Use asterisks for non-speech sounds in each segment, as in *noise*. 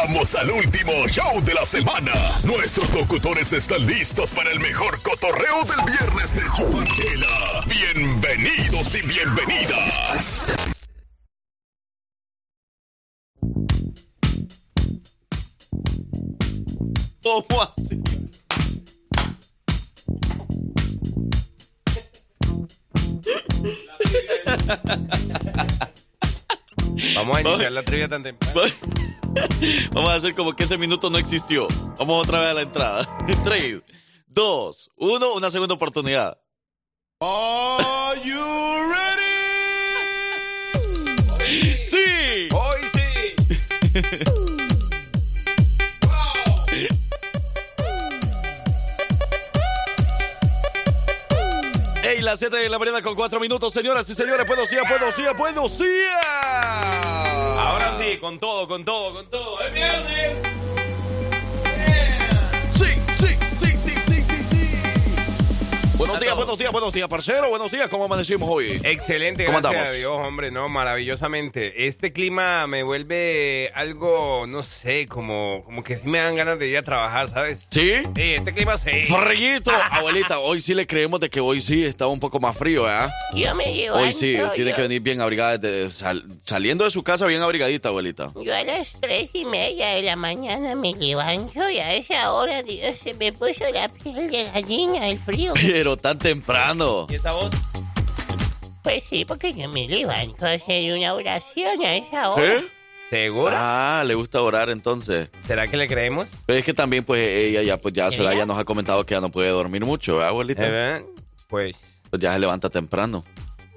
Llegamos al último show de la semana. Nuestros locutores están listos para el mejor cotorreo del viernes de Chupanchela. Bienvenidos y bienvenidas. ¿Cómo así? Vamos a iniciar la trivia tan temprano. *laughs* Vamos a hacer como que ese minuto no existió. Vamos otra vez a la entrada. 3, 2, 1, una segunda oportunidad. Are you ready? ¡Sí! ¡Hoy sí! Ey, las 7 de la mañana con 4 minutos, señoras y señores. Puedo sí, puedo sí, puedo sí. Sí, con todo, con todo, con todo. ¡Es viernes! Buenos días, buenos días, buenos días, parcero. Buenos días, ¿cómo amanecimos hoy? Excelente, ¿Cómo gracias andamos? a Dios, hombre, no, maravillosamente. Este clima me vuelve algo, no sé, como, como que sí me dan ganas de ir a trabajar, ¿sabes? ¿Sí? Sí, este clima sí. Friguito, *laughs* abuelita, hoy sí le creemos de que hoy sí está un poco más frío, ¿verdad? Yo me levanto. Hoy sí, tiene que venir bien abrigada, desde- sal- saliendo de su casa bien abrigadita, abuelita. Yo a las tres y media de la mañana me levanto y a esa hora, Dios, se me puso la piel de gallina, el frío. Pero tan temprano. ¿Y esa voz? Pues sí, porque yo me levanto a hacer una oración a esa hora. ¿Eh? ¿Segura? Ah, le gusta orar entonces. ¿Será que le creemos? Pero es que también, pues, ella ya, pues, ya, ya nos ha comentado que ya no puede dormir mucho, ¿verdad, abuelita? ¿Eh, ven? Pues, Pues ya se levanta temprano.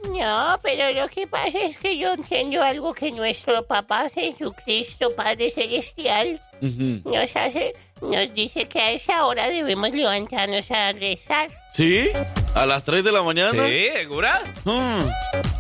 No, pero lo que pasa es que yo entiendo algo que nuestro papá Jesucristo, Padre Celestial, nos hace, nos dice que a esa hora debemos levantarnos a rezar. ¿Sí? ¿A las 3 de la mañana? ¿sí? ¿Segura? Mm.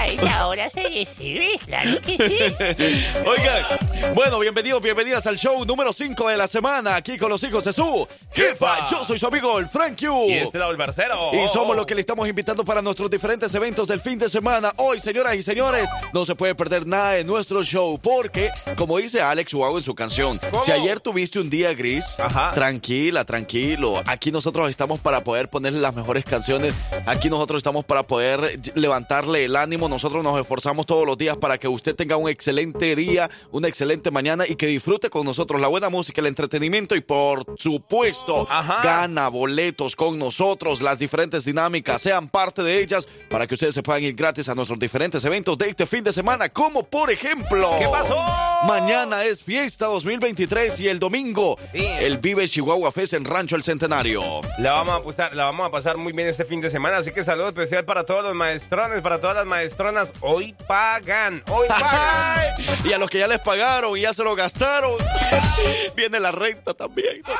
A esa hora se recibe, claro que sí. *laughs* Oigan, bueno, bienvenidos, bienvenidas al show número 5 de la semana, aquí con los hijos de su jefa. Yo soy su amigo, el Frank Q. Y este lado el barcero. Y somos lo que le estamos invitando para nuestros diferentes eventos del fin de semana. Hoy, señoras y señores, no se puede perder nada de nuestro show porque, como dice Alex Ubago en su canción, ¿Cómo? si ayer tuviste un día gris, Ajá. tranquila, tranquilo. Aquí nosotros estamos para poder ponerle las mejores canciones. Aquí nosotros estamos para poder levantarle el ánimo. Nosotros nos esforzamos todos los días para que usted tenga un excelente día, una excelente mañana y que disfrute con nosotros la buena música, el entretenimiento y por supuesto Ajá. gana boletos con nosotros, las diferentes dinámicas, sean parte de ellas para que ustedes se puedan ir gratis a nuestros diferentes eventos de este fin de semana, como por ejemplo... ¿Qué pasó? Mañana es fiesta 2023 y el domingo Sí. el Vive Chihuahua Fest en Rancho El Centenario. La vamos, a pasar, la vamos a pasar muy bien este fin de semana, así que saludo especial para todos los maestrones, para todas las maestronas. Hoy pagan, hoy *laughs* pagan. y a los que ya les pagaron y ya se lo gastaron, *laughs* viene la renta también. no.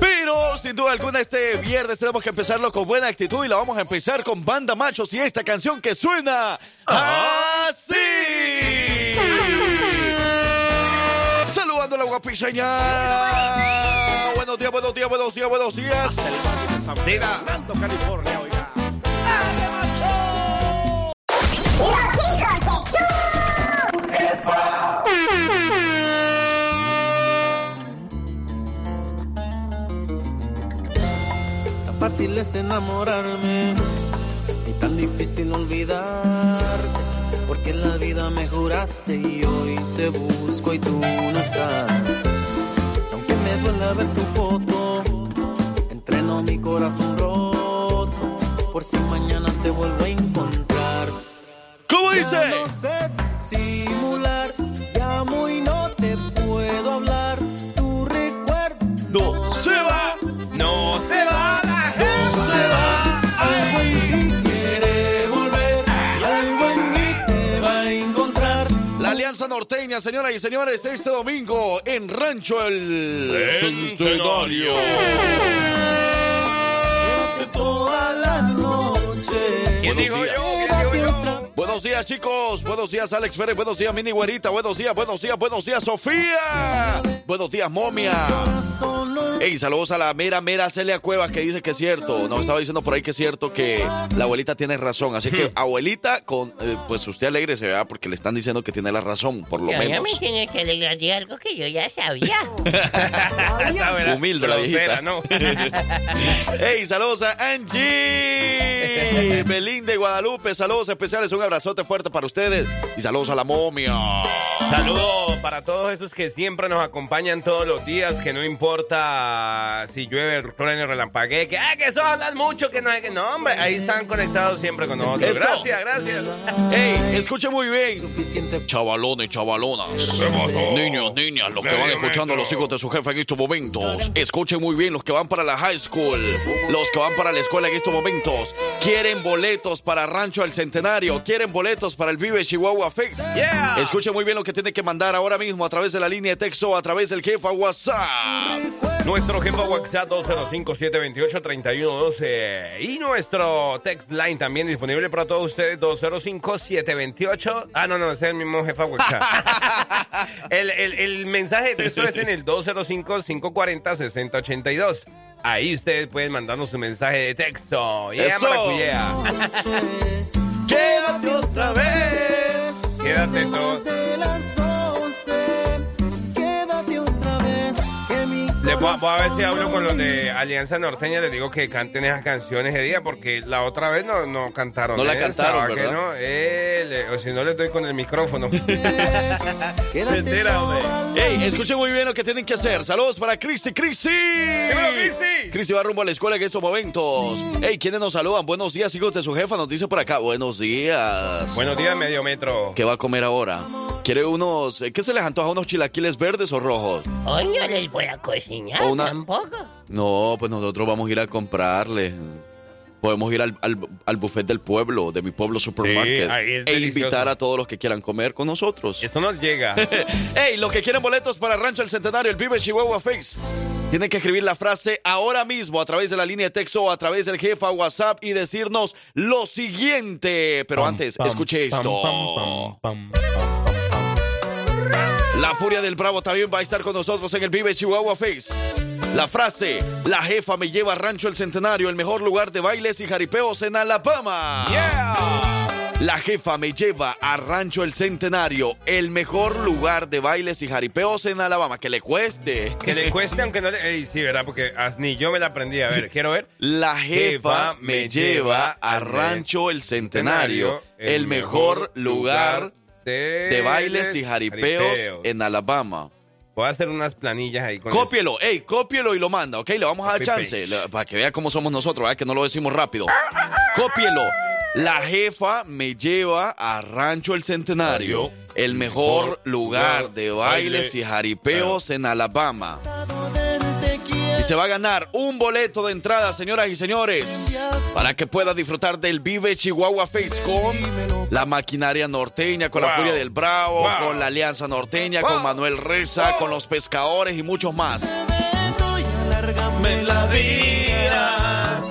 Pero sin duda alguna este viernes tenemos que empezarlo con buena actitud y la vamos a empezar con Banda Machos y esta canción que suena así. Saludando a la guapiseña. Buenos días, buenos días, buenos días, buenos días. Siga. Tan fácil es enamorarme y tan difícil olvidar. Porque en la vida me juraste y hoy te busco y tú no estás. Y aunque me duele ver tu foto, entreno mi corazón roto. Por si mañana te vuelvo a encontrar. ¿Cómo dice? Ya no sé simular, llamo y no te puedo hablar. Tu recuerdo No se va. Señoras y señores, este domingo en Rancho El Centenario. Buenos días, chicos. Buenos días, Alex Pérez. Buenos días, Mini Güerita. Buenos días, buenos días, buenos días, Sofía. Buenos días, Momia. Hey, saludos a la mera, mera Celia Cuevas que dice que es cierto. Nos estaba diciendo por ahí que es cierto que la abuelita tiene razón. Así que, abuelita, con, eh, pues usted alegre se vea porque le están diciendo que tiene la razón, por lo Yo ya me menos. tiene que alegrar de algo que yo ya sabía. *laughs* Humilde la viejita. ¿no? *laughs* Hey, saludos a Angie. *laughs* Belín de Guadalupe, saludos especiales, un abrazote fuerte para ustedes. Y saludos a la momia. Saludos para todos esos que siempre nos acompañan todos los días, que no importa si llueve, truene, relampaguee, que, ah, que eso hablas mucho, que no hay que... No, hombre, ahí están conectados siempre con nosotros. Eso. Gracias, gracias. Hey, escuche muy bien. Chavalones, chavalonas. Niños, niñas, los que van escuchando a los hijos de su jefe en estos momentos. Escuchen muy bien los que van para la high school. Los que van para la escuela en estos momentos. Quieren boletos para Rancho El Centenario. Quieren boletos para el Vive Chihuahua Fix. Yeah. Escuchen muy bien lo que tiene que mandar ahora mismo a través de la línea de texto o a través del jefa WhatsApp. Nuestro jefe WhatsApp 205-728-3112 y nuestro text line también disponible para todos ustedes 205-728. Ah, no, no, ese es el mismo jefe WhatsApp. *laughs* el, el, el mensaje de texto es en el 205-540-6082. Ahí ustedes pueden mandarnos su mensaje de texto. Yeah, Eso. *laughs* Quédate otra vez. Quédate todo. de las 12. Les voy, a- voy a ver si hablo con los de Alianza Norteña, les digo que canten esas canciones de día, porque la otra vez no, no cantaron. No la esa, cantaron, ¿va que ¿verdad? no? Eh, le- o si no, les doy con el micrófono. *laughs* *laughs* Hombre. la Hey, escuchen muy bien lo que tienen que hacer. Saludos para Cristi, Cristi. Cristi. Va rumbo a la escuela en estos momentos. Hey, ¿quiénes nos saludan? Buenos días, hijos de su jefa. Nos dice por acá. Buenos días. Buenos días, medio metro. ¿Qué va a comer ahora? ¿Quiere unos... eh, ¿Qué se les antoja? ¿Unos chilaquiles verdes o rojos? Hoy no a cocinar O una- tampoco. No, pues nosotros vamos a ir a comprarle. Podemos ir al, al, al buffet del pueblo, de mi pueblo supermarket. ahí es e delicioso. invitar a todos los que quieran comer con nosotros. Eso nos llega. *laughs* Hey, los que quieren boletos para Rancho El Centenario, el Vive Chihuahua Face, tienen que escribir la frase ahora mismo a través de la línea de texto o a través del jefa WhatsApp y decirnos lo siguiente. Pero antes, Pam, escuche pam, esto. pam, pam, pam, pam, La Furia del Bravo también va a estar con nosotros en el Vive Chihuahua Face. La frase, la jefa me lleva a Rancho El Centenario, el mejor lugar de bailes y jaripeos en Alabama. Yeah. La jefa me lleva a Rancho El Centenario, el mejor lugar de bailes y jaripeos en Alabama. Que le cueste. Que le cueste, aunque no le. Ey, sí, ¿verdad? Porque ni yo me la aprendí. A ver, quiero ver. La jefa me lleva a Rancho El Centenario, el mejor lugar de bailes y jaripeos en Alabama. Voy a hacer unas planillas ahí con eso. Cópielo, ey, cópielo y lo manda, ¿ok? Le vamos a dar Copy chance le- para que vea cómo somos nosotros, ¿verdad? Que no lo decimos rápido. Cópielo. La jefa me lleva a Rancho El Centenario, el mejor lugar de bailes y jaripeos en Alabama. Y se va a ganar un boleto de entrada, señoras y señores, para que pueda disfrutar del Vive Chihuahua Face con la maquinaria norteña, con la. Furia del Bravo, Wow. con la Alianza Norteña, Wow. con Manuel Reza, con los pescadores y muchos más. y alárgame en la vida.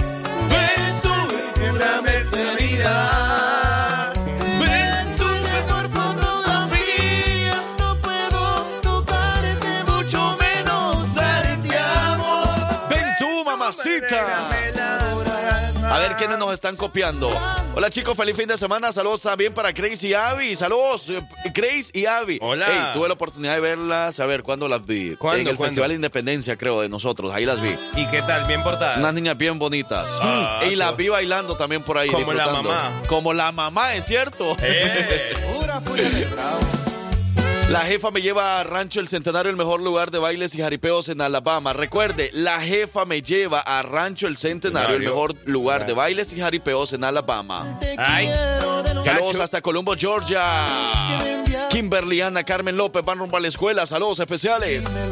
Ven tú, quebrame esa vida. A ver quiénes nos están copiando. Hola chicos, feliz fin de semana. Saludos también para Grace y Abby. Saludos, eh, Grace y Abby. Hola. Hey, tuve la oportunidad de verlas. A ver, ¿cuándo las vi? ¿Cuándo, En el cuándo? Festival de Independencia, creo, de nosotros. Ahí las vi. ¿Y qué tal? ¿Bien portada? Unas niñas bien bonitas. Ah, y las vi bailando también por ahí. Como la mamá. Como la mamá, es cierto. ¡Eh! *laughs* pura furia del bravo La jefa me lleva a Rancho El Centenario, el mejor lugar de bailes y jaripeos en Alabama. Recuerde, la jefa me lleva a Rancho El Centenario, el mejor lugar de bailes y jaripeos en Alabama. ¡Ay! Saludos hasta Colombo, Georgia. Kimberly, Ana, Carmen López van rumbo a la escuela. Saludos especiales.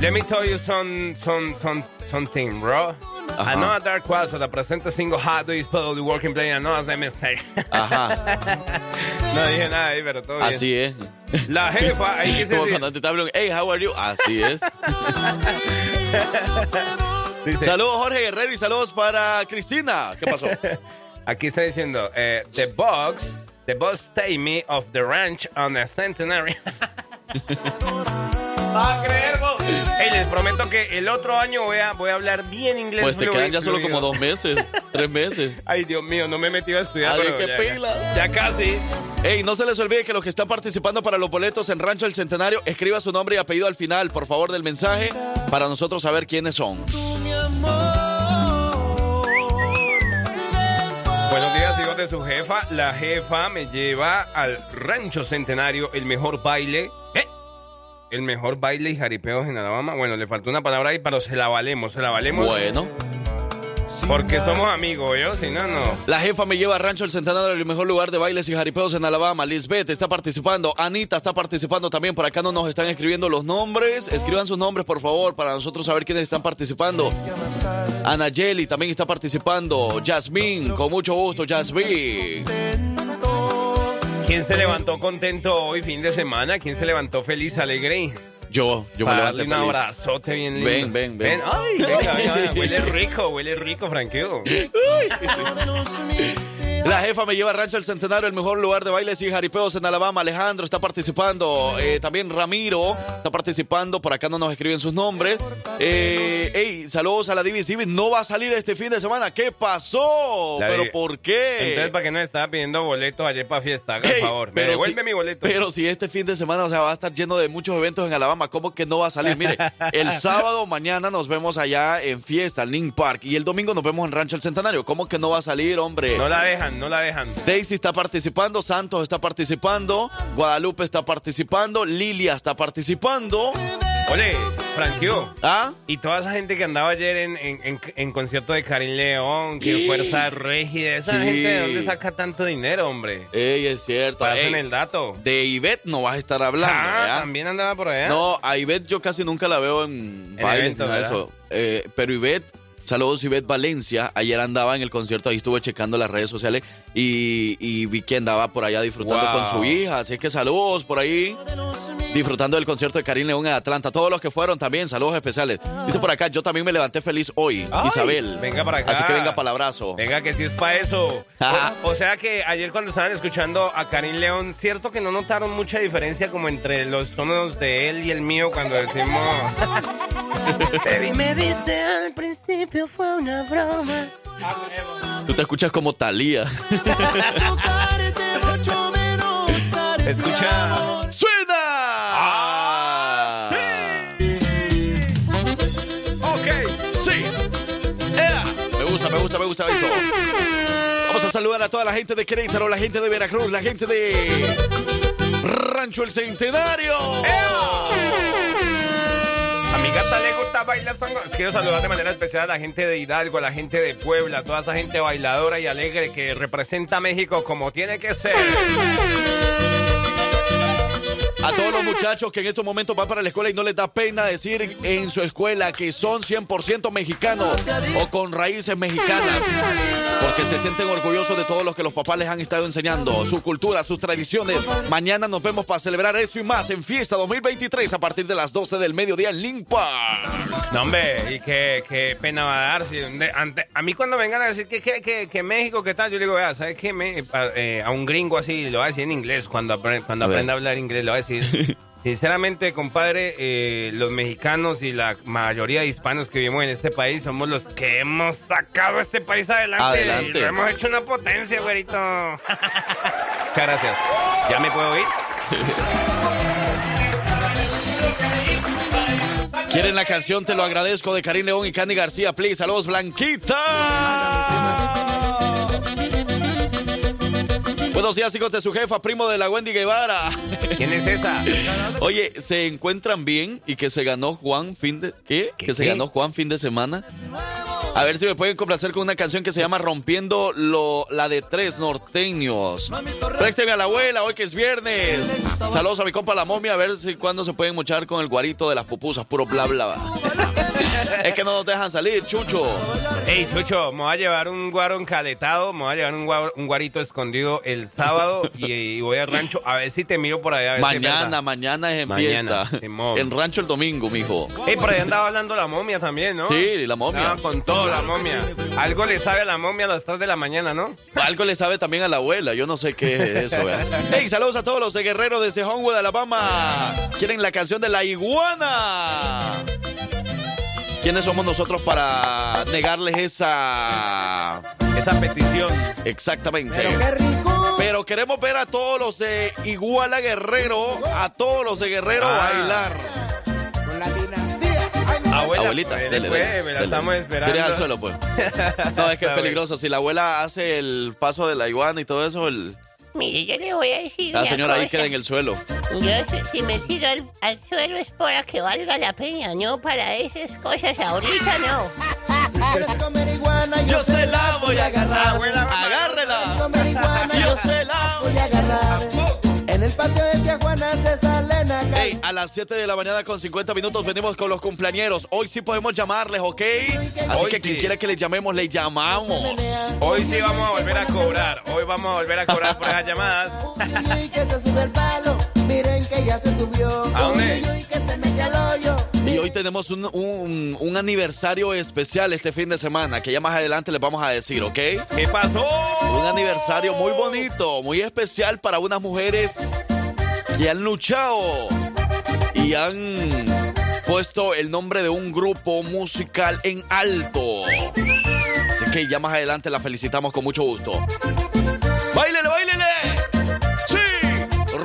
Let me tell you some, some, some, something, bro. Ajá. I know a dark quad, so the presente single how do the working play? I know as I say. Ajá, *laughs* no dije nada ahí, pero todo bien. así es. La jefa, *laughs* ahí se Como dice- cuando te hablan, hey, how are you? Así es. *laughs* dice- Saludos Jorge Guerrero y saludos para Cristina. ¿Qué pasó? Aquí está diciendo, eh, the box, the boss take me of the ranch on the centenary. A creer, vos. Ey, les prometo que el otro año voy a, voy a hablar bien inglés. Pues te quedan ya solo como dos meses, *laughs* tres meses. Ay, Dios mío, no me he metido a estudiar. Ay, qué ya- pila. Ya, ya casi. Ey, no se les olvide que los que están participando para los boletos en Rancho El Centenario, escriba su nombre y apellido al final, por favor, del mensaje, para nosotros saber quiénes son. Buenos días, hijos de su jefa. La jefa me lleva al Rancho Centenario, el mejor baile. ¿Eh? El mejor baile y jaripeos en Alabama. Bueno, le faltó una palabra ahí, pero se la valemos, se la valemos. Bueno, Porque somos amigos, yo, si no, no. la jefa me lleva a Rancho El Centenario, el mejor lugar de bailes y jaripeos en Alabama. Lisbeth está participando, Anita está participando también. Por acá no nos están escribiendo los nombres. Escriban sus nombres, por favor, para nosotros saber quiénes están participando. Anayeli también está participando. Jasmine, con mucho gusto, Jasmine. ¿Quién se levantó contento hoy, fin de semana? ¿Quién se levantó feliz, alegre? Yo, yo me Para levanté darle un feliz. abrazote bien lindo. Ven, ven, ven. Ay, venga, venga, venga. *laughs* Huele rico, huele rico, Franqueo. La jefa me lleva a Rancho El Centenario, el mejor lugar de bailes y jaripeos en Alabama. Alejandro está participando. eh, también Ramiro está participando. Por acá no nos escriben sus nombres. Eh, ey, saludos a la Divis Divis. No va a salir este fin de semana. ¿Qué pasó? La ¿Pero por qué? Entonces, ¿para qué nos estaba pidiendo boletos ayer para fiesta? Ey, favor. Me devuelve si- mi boleto. Pero si este fin de semana, o sea, va a estar lleno de muchos eventos en Alabama, ¿cómo que no va a salir? Mire, *laughs* el sábado mañana nos vemos allá en fiesta, en Link Park, y el domingo nos vemos en Rancho El Centenario. ¿Cómo que no va a salir, hombre? No la dejan, no la dejan. Daisy está participando, Santos está participando, Guadalupe está participando, Lilia está participando. Ole, Franquio. ¿Ah? Y toda esa gente que andaba ayer en, en, en- en concierto de Karim León, que Sí. Fuerza Régida, esa Sí. gente de dónde saca tanto dinero, hombre. Ey, es cierto. Pasen el dato. de Ivette no vas a estar hablando, Ah, ¿verdad? también andaba por allá. No, a Ivette yo casi nunca la veo en, En bailes eventos, ni nada de ¿verdad? eso. Eh, pero Ivette, saludos Ivette Valencia. Ayer andaba en el concierto, ahí estuve checando las redes sociales y, y vi que andaba por allá disfrutando Wow. con su hija. Así que saludos por ahí. Disfrutando del concierto de Karim León en Atlanta. Todos los que fueron también, saludos especiales. Dice por acá, yo también me levanté feliz hoy, Ay, Isabel. venga para acá. Así que venga para el abrazo. Venga, que sí es para eso. O, o sea que ayer cuando estaban escuchando a Karim León, cierto que no notaron mucha diferencia como entre los tonos de él y el mío cuando decimos... *laughs* Me viste al principio, fue una broma. Tú te escuchas como Talía. Escucha. ¡Suena! Ah, Ok. Sí. Ea. Me gusta, me gusta, me gusta eso. Vamos a saludar a toda la gente de Querétaro, la gente de Veracruz, la gente de Rancho El Centenario. Mi gata le gusta bailar tango. Quiero saludar de manera especial a la gente de Hidalgo, a la gente de Puebla, toda esa gente bailadora y alegre que representa a México como tiene que ser. A todos los muchachos que en estos momentos van para la escuela y no les da pena decir en su escuela que son 100% mexicanos o con raíces mexicanas. Porque se sienten orgullosos de todo lo que los papás les han estado enseñando, su cultura, sus tradiciones. Mañana nos vemos para celebrar eso y más en Fiesta 2023 a partir de las 12 del mediodía en Link Park. No, hombre, y qué, qué pena va a dar. Si, ante- a mí cuando vengan a decir que, que, que, que México, ¿qué tal? Yo le digo, vea, ¿sabes qué? Me- a, eh, a un gringo así, lo va a decir en inglés, cuando, apre- cuando A a hablar inglés, lo va *laughs* Sinceramente, compadre, eh, los mexicanos y la mayoría de hispanos que vivimos en este país somos los que hemos sacado este país adelante. Adelante. Y lo hemos hecho una potencia, güerito. *laughs* Muchas gracias. ¿Ya me puedo ir? ¿Quieren la canción? Te lo agradezco de Karim León y Candy García. Please, saludos, Blanquita. Buenos días, hijos de su jefa, primo de la Wendy Guevara. ¿Quién es esa? Oye, ¿se encuentran bien y que se ganó Juan fin de... ¿Qué? ¿Qué, que se qué? ganó Juan fin de semana. A ver si me pueden complacer con una canción que se llama Rompiendo lo, la de tres norteños. Présteme a la abuela hoy que es viernes. Saludos a mi compa la momia, a ver si cuándo se pueden mochar con el guarito de las pupusas, puro bla bla. Es que no nos dejan salir, Chucho. Ey, Chucho, me voy a llevar un guaro encaletado, me voy a llevar un, guaro- un guarito escondido el sábado y, y voy al rancho a ver si te miro por allá. a ver Mañana, mañana es en Mañana, fiesta. En rancho el domingo, mijo. Ey, por ahí andaba hablando la momia también, ¿no? Sí, la momia. Con todo, la momia. Algo le sabe a la momia a las 3 de la mañana, ¿no? Algo le sabe también a la abuela, yo no sé qué es eso. ¿verdad? Hey, *laughs* saludos a todos los de Guerrero desde Homewood, Alabama. ¿Quieren la canción de la iguana? ¿Quiénes somos nosotros para negarles esa... Esa petición. Exactamente. Pero queremos ver a todos los de Iguala Guerrero, a todos los de Guerrero Ah. bailar. Abuela, Abuelita, pues, dele, dele, me la dele. estamos esperando. Al suelo, pues. *laughs* No, es que es peligroso. Si la abuela hace el paso de la iguana y todo eso, el... Mire, yo le voy a decir la señora ahí queda en el suelo. Yo si- si me tiro al, al suelo es para que valga la pena, no para esas cosas ahorita no. Yo se la voy a agarrar. Agárrela. Yo se la voy a agarrar. El patio de tía Juana se salen a Hey, a las 7 de la mañana con 50 minutos venimos con los cumpleañeros. Hoy sí podemos llamarles, ¿ok? Así Hoy que quien quiera que le llamemos, le llamamos. Hoy sí vamos a volver a cobrar. Hoy vamos a volver a cobrar por esas llamadas. Y que se sube el palo, miren que ya se subió. ¿A dónde? Y que se mete al hoyo. Y hoy tenemos un, un- un aniversario especial este fin de semana, que ya más adelante les vamos a decir, ¿ok? ¿Qué pasó? Un aniversario muy bonito, muy especial para unas mujeres que han luchado y han puesto el nombre de un grupo musical en alto. Así que ya más adelante la felicitamos con mucho gusto.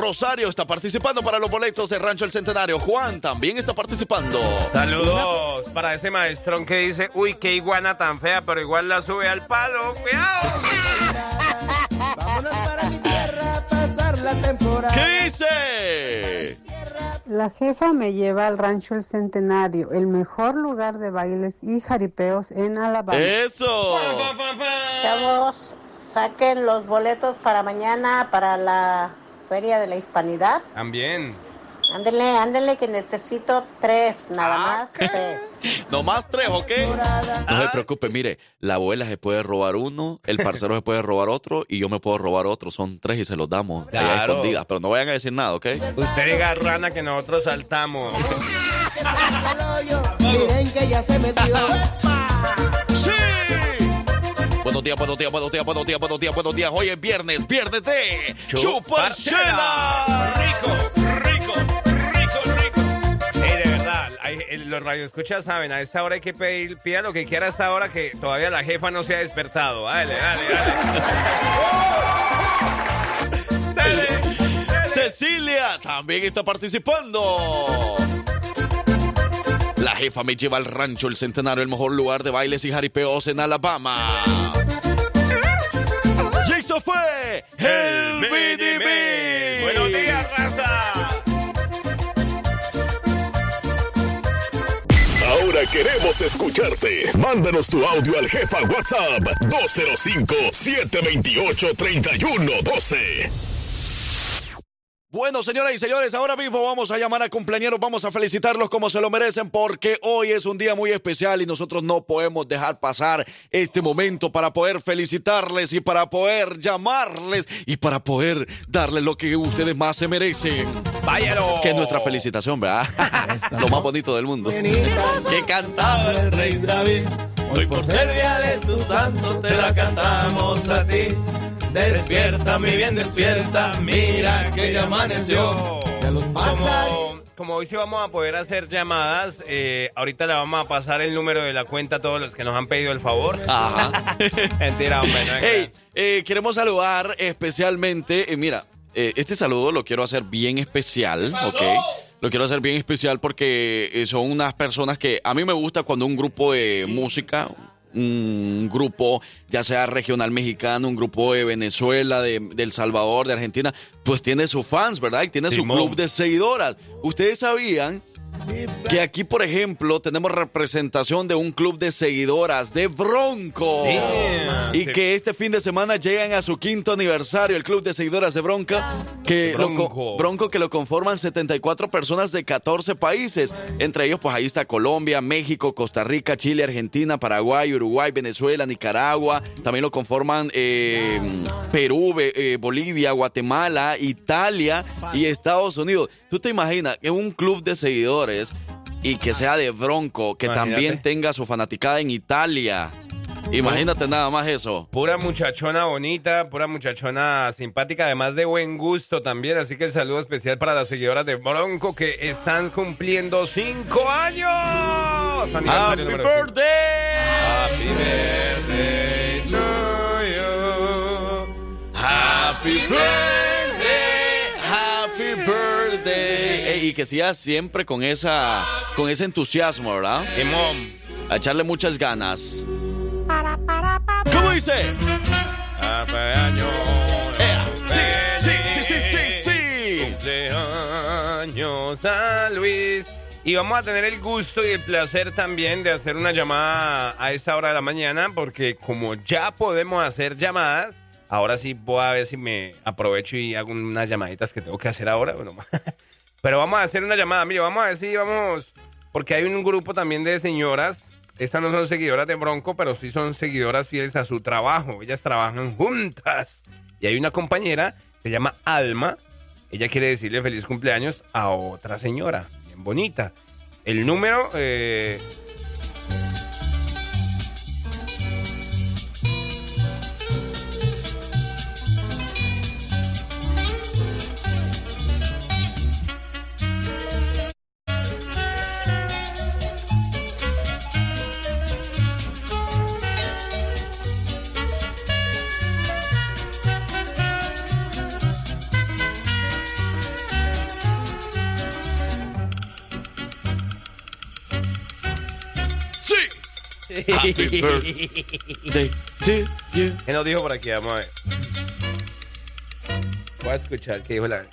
Rosario está participando para los boletos de Rancho El Centenario. Juan también está participando. Saludos para ese maestrón que dice, uy, qué iguana tan fea, pero igual la sube al palo. ¡Cuidado! Vámonos para mi tierra a pasar la temporada. ¿Qué dice? La jefa me lleva al rancho El Centenario, el mejor lugar de bailes y jaripeos en Alabama. ¡Eso! Chavos, saquen los boletos para mañana para la Feria de la Hispanidad. También. Ándele, ándele que necesito tres, nada más tres. No más tres, ¿ok? No se preocupe, mire, la abuela se puede robar uno, el parcero se puede robar otro y yo me puedo robar otro. Son tres y se los damos allá escondidas. Pero no vayan a decir nada, ¿ok? Usted diga, rana, que nosotros saltamos. *laughs* Miren que ya se metió. *laughs* ¡Sí! Buenos días, buenos días, buenos días, buenos días, buenos días, buenos días. Hoy es viernes, de Chuparchela. Rico, rico, rico, rico. Ey, de verdad, hay- los radioescuchas saben, a esta hora hay que pedir, pida lo que quiera a esta hora que todavía la jefa no se ha despertado. Dale, dale, *laughs* dale. dale. Cecilia también está participando. La jefa me lleva al rancho El Centenario, el mejor lugar de bailes y jaripeos en Alabama. Y eso fue el BDB. Buenos días, raza. Ahora queremos escucharte. Mándanos tu audio al jefa WhatsApp 205-728-3112. Bueno, señoras y señores, ahora mismo vamos a llamar a cumpleaños, vamos a felicitarlos como se lo merecen porque hoy es un día muy especial y nosotros no podemos dejar pasar este momento para poder felicitarles y para poder llamarles y para poder darles lo que ustedes más se merecen. Váyalo. Que es nuestra felicitación, ¿verdad? *laughs* lo más bonito del mundo. *laughs* Que cantaba el rey David. Hoy por ser día de tu santo te la cantamos así. Despierta, mi bien, despierta. Mira que ya amaneció. Como, como hoy sí vamos a poder hacer llamadas, eh, ahorita le vamos a pasar el número de la cuenta a todos los que nos han pedido el favor. Ajá. *laughs* Mentira, hombre, no Hey, eh, queremos saludar especialmente, eh, mira, eh, este saludo lo quiero hacer bien especial, ¿ok? Lo quiero hacer bien especial porque son unas personas que a mí me gusta cuando un grupo de música, un grupo ya sea regional mexicano, un grupo de Venezuela, de, de El Salvador, de Argentina, pues tiene sus fans, ¿verdad? Y tiene su club de seguidoras. Ustedes sabían que aquí, por ejemplo, tenemos representación de un club de seguidoras de Bronco. Y que este fin de semana llegan a su quinto aniversario, el club de seguidoras de Bronca, que lo Bronco. Bronco que lo conforman 74 personas de 14 países. Entre ellos, pues ahí está Colombia, México, Costa Rica, Chile, Argentina, Paraguay, Uruguay, Venezuela, Nicaragua. También lo conforman eh, Perú, eh, Bolivia, Guatemala, Italia y Estados Unidos. ¿Tú te imaginas que un club de seguidores y que sea de Bronco, que Imagínate. también tenga su fanaticada en Italia? Imagínate nada más eso. Pura muchachona bonita, pura muchachona simpática, además de buen gusto también. Así que el saludo especial para las seguidoras de Bronco que están cumpliendo cinco años. Aniversario Happy birthday! Happy birthday to you. Happy birthday, y que siga siempre con esa, con ese entusiasmo, ¿verdad? Y mom. A echarle muchas ganas. ¿Cómo dice? Sí, sí, sí, sí, sí, sí. Cumpleaños a Luis. Y vamos a tener el gusto y el placer también de hacer una llamada a esa hora de la mañana, porque como ya podemos hacer llamadas, ahora sí voy a ver si me aprovecho y hago unas llamaditas que tengo que hacer ahora. Bueno, *laughs* pero vamos a hacer una llamada. Mire, vamos a ver si vamos, porque hay un grupo también de señoras. Estas no son seguidoras de Bronco, pero sí son seguidoras fieles a su trabajo. Ellas trabajan juntas. Y hay una compañera, se llama Alma. Ella quiere decirle feliz cumpleaños a otra señora, bien bonita. El número, eh, Birthday to. ¿qué nos dijo por aquí? Vamos a ver. Voy a escuchar qué dijo la...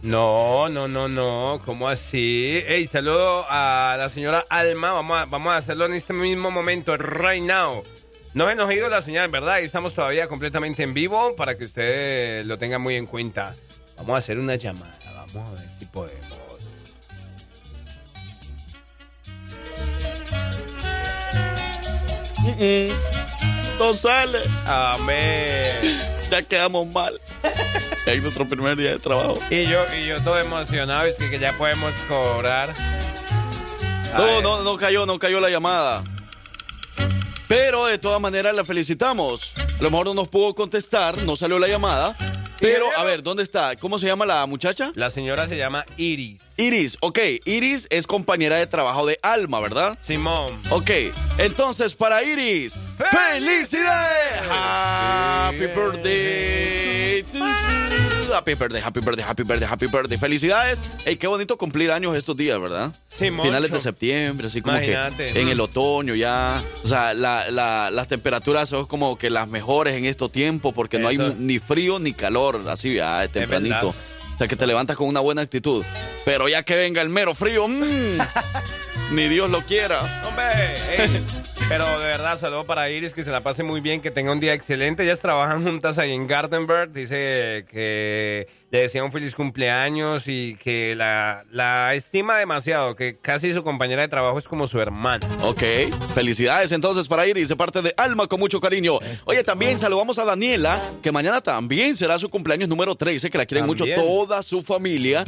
No, no, no, no, ¿cómo así? Ey, saludo a la señora Alma, vamos a, vamos a hacerlo en este mismo momento, right now. No ha ido la señal, ¿verdad? Estamos todavía completamente en vivo para que usted lo tenga muy en cuenta. Vamos a hacer una llamada, vamos a ver si podemos. No sale. Amén. Ya quedamos mal. *laughs* Es nuestro primer día de trabajo. Y yo, y yo todo emocionado, es que, que ya podemos cobrar. No, no, no cayó, no cayó la llamada. Pero de todas maneras la felicitamos. A lo mejor no nos pudo contestar, no salió la llamada. Pero, a ver, ¿dónde está? ¿Cómo se llama la muchacha? La señora se llama Iris. Iris, ok. Iris es compañera de trabajo de Alma, ¿verdad? Simón. Ok, entonces para Iris, ¡felicidades! Happy birthday. Happy birthday, happy birthday, happy birthday, happy birthday. Felicidades. Ey, qué bonito cumplir años estos días, ¿verdad? Simón. Finales de septiembre, así como Imagínate, que en ¿no? el otoño ya. O sea, la- la- las temperaturas son como que las mejores en estos tiempos porque no hay ni frío ni calor, así ya, tempranito. O sea, que te levantas con una buena actitud. Pero ya que venga el mero frío, mm, *laughs* ni Dios lo quiera. Hombre, ey, pero de verdad, saludo para Iris, que se la pase muy bien, que tenga un día excelente. Ellas trabajan juntas ahí en Gardenberg. Dice que le decía un feliz cumpleaños y que la, la estima demasiado, que casi su compañera de trabajo es como su hermana. Ok, felicidades entonces para Iris de parte de Alma con mucho cariño. Oye, también saludamos a Daniela, que mañana también será su cumpleaños número 13, que la quieren mucho También. Toda su familia.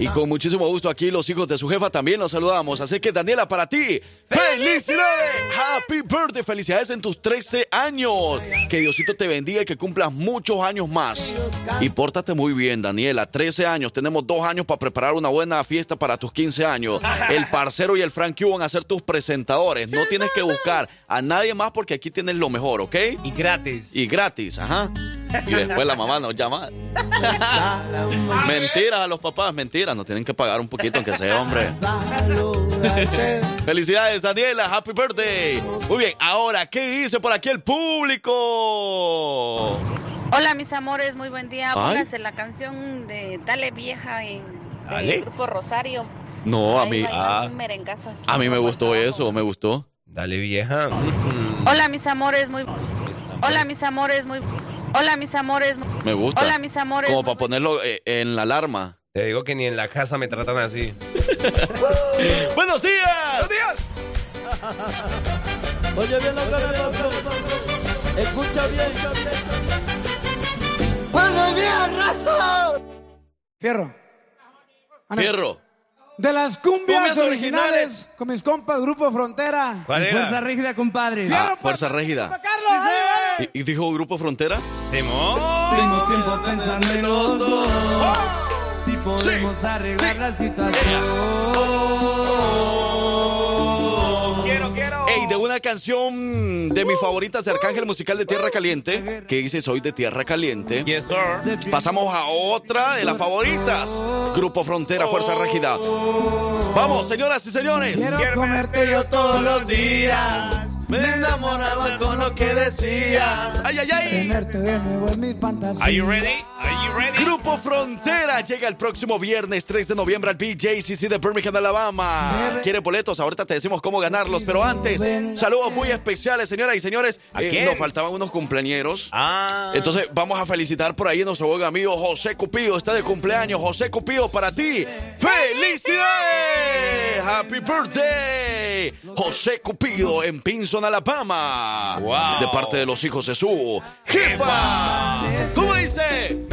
Y con muchísimo gusto aquí los hijos de su jefa también los saludamos. Así que Daniela, para ti, felicidades. Happy birthday, felicidades en tus 13 años. Que Diosito te bendiga y que cumplas muchos años más. Y pórtate muy bien, Daniela. 13 años, tenemos dos años para preparar una buena fiesta para tus 15 años. El parcero y el Frankie van a ser tus presentadores. No tienes que buscar a nadie más porque aquí tienes lo mejor, ¿ok? Y gratis. Y gratis, ajá. Y después la mamá nos llama. *laughs* mentiras a los papás, mentiras. Nos tienen que pagar un poquito, aunque sea hombre. *laughs* Felicidades, Daniela. Happy birthday. Muy bien, ahora, ¿qué dice por aquí el público? Hola mis amores, muy buen día. Pónganse la canción de Dale Vieja en del grupo Rosario. No, a mí, ah. a mí me gustó eso, me gustó. Dale, vieja. Hola, mis amores, muy. Hola, mis amores, muy. Hola, mis amores. Me gusta. Hola, mis amores. Como para ponerlo eh, en la alarma. Te digo que ni en la casa me tratan así. *laughs* ¡Buenos días! ¡Buenos días! Oye bien lo que me. Escucha bien. ¡Buenos días, rato! Fierro. Fierro. De las cumbias, Cumbias originales, originales. con mis compas, Grupo Frontera. ¿Cuál era? Fuerza rígida, compadre. Ah, Fuerza Régida. Carlos, ¿Y, y dijo Grupo Frontera? Simón. Tengo tiempo pensando en los dos. Si podemos arreglar la situación. Una canción de mis favoritas de Arcángel Musical de Tierra Caliente, que dice Soy de Tierra Caliente. Yes, sir. Pasamos a otra de las favoritas. Grupo Frontera, Fuerza Régida. Vamos, señoras y señores. Quiero comerte yo todos los días. Me enamoraba con lo que decías. ¡Ay, ay, ay! Tenerte de nuevo en mis fantasías. Are you ready? Are you ready? Grupo Frontera llega el próximo viernes 3 de noviembre al BJCC de Birmingham, Alabama. ¿Quiere boletos? Ahorita te decimos cómo ganarlos, pero antes, saludos muy especiales, señoras y señores. ¿A Eh, quién? nos faltaban unos cumpleañeros. Ah. Entonces vamos a felicitar por ahí a nuestro buen amigo José Cupido. Está de cumpleaños. José Cupido, para ti. ¡Felicidades! ¡Happy birthday! José Cupido en Pinson, Alabama. Wow. De parte de los hijos de su jefa. ¿Cómo dice?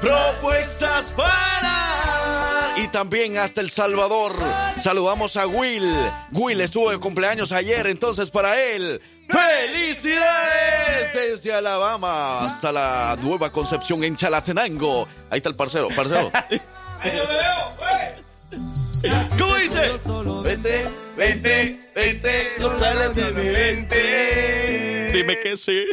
Propuestas para. Y también hasta El Salvador. Saludamos a Will. Will estuvo de cumpleaños ayer, entonces para él. ¡Felicidades! Desde Alabama hasta la Nueva Concepción en Chalatenango. Ahí está el parcero, parcero. *laughs* ¿Cómo dice? Vente, vente, vente, no sales de mi mente. Dime que sí.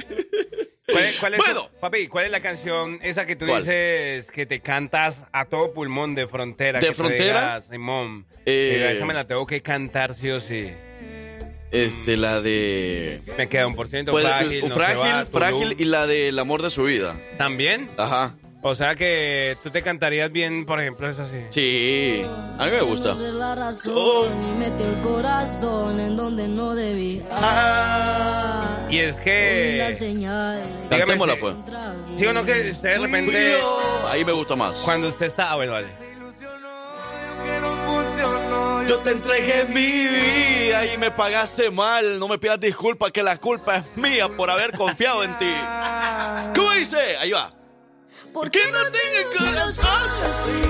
¿Cuál es, cuál es- Bueno. papi, ¿cuál es la canción esa que tú ¿Cuál? dices que te cantas a todo pulmón de frontera? ¿De que Frontera? Simón, Eh. esa me la tengo que cantar sí o sí. Este, la de. Me queda un por ciento Pues, frágil, no frágil, va, frágil y la del amor de su vida. ¿También? Ajá. O sea que tú te cantarías bien, por ejemplo, es así. Sí, a mí me gusta. Debí. Ah, Y es que... Cantémosla, pues. ¿Sí o no que usted de repente... Ahí me gusta más. Cuando usted está... Ah, bueno, vale. Yo te entregué mi vida y me pagaste mal. No me pidas disculpas, que la culpa es mía por haber confiado en ti. ¿Cómo dice? Ahí va. ¿Por qué no tengo el corazón así?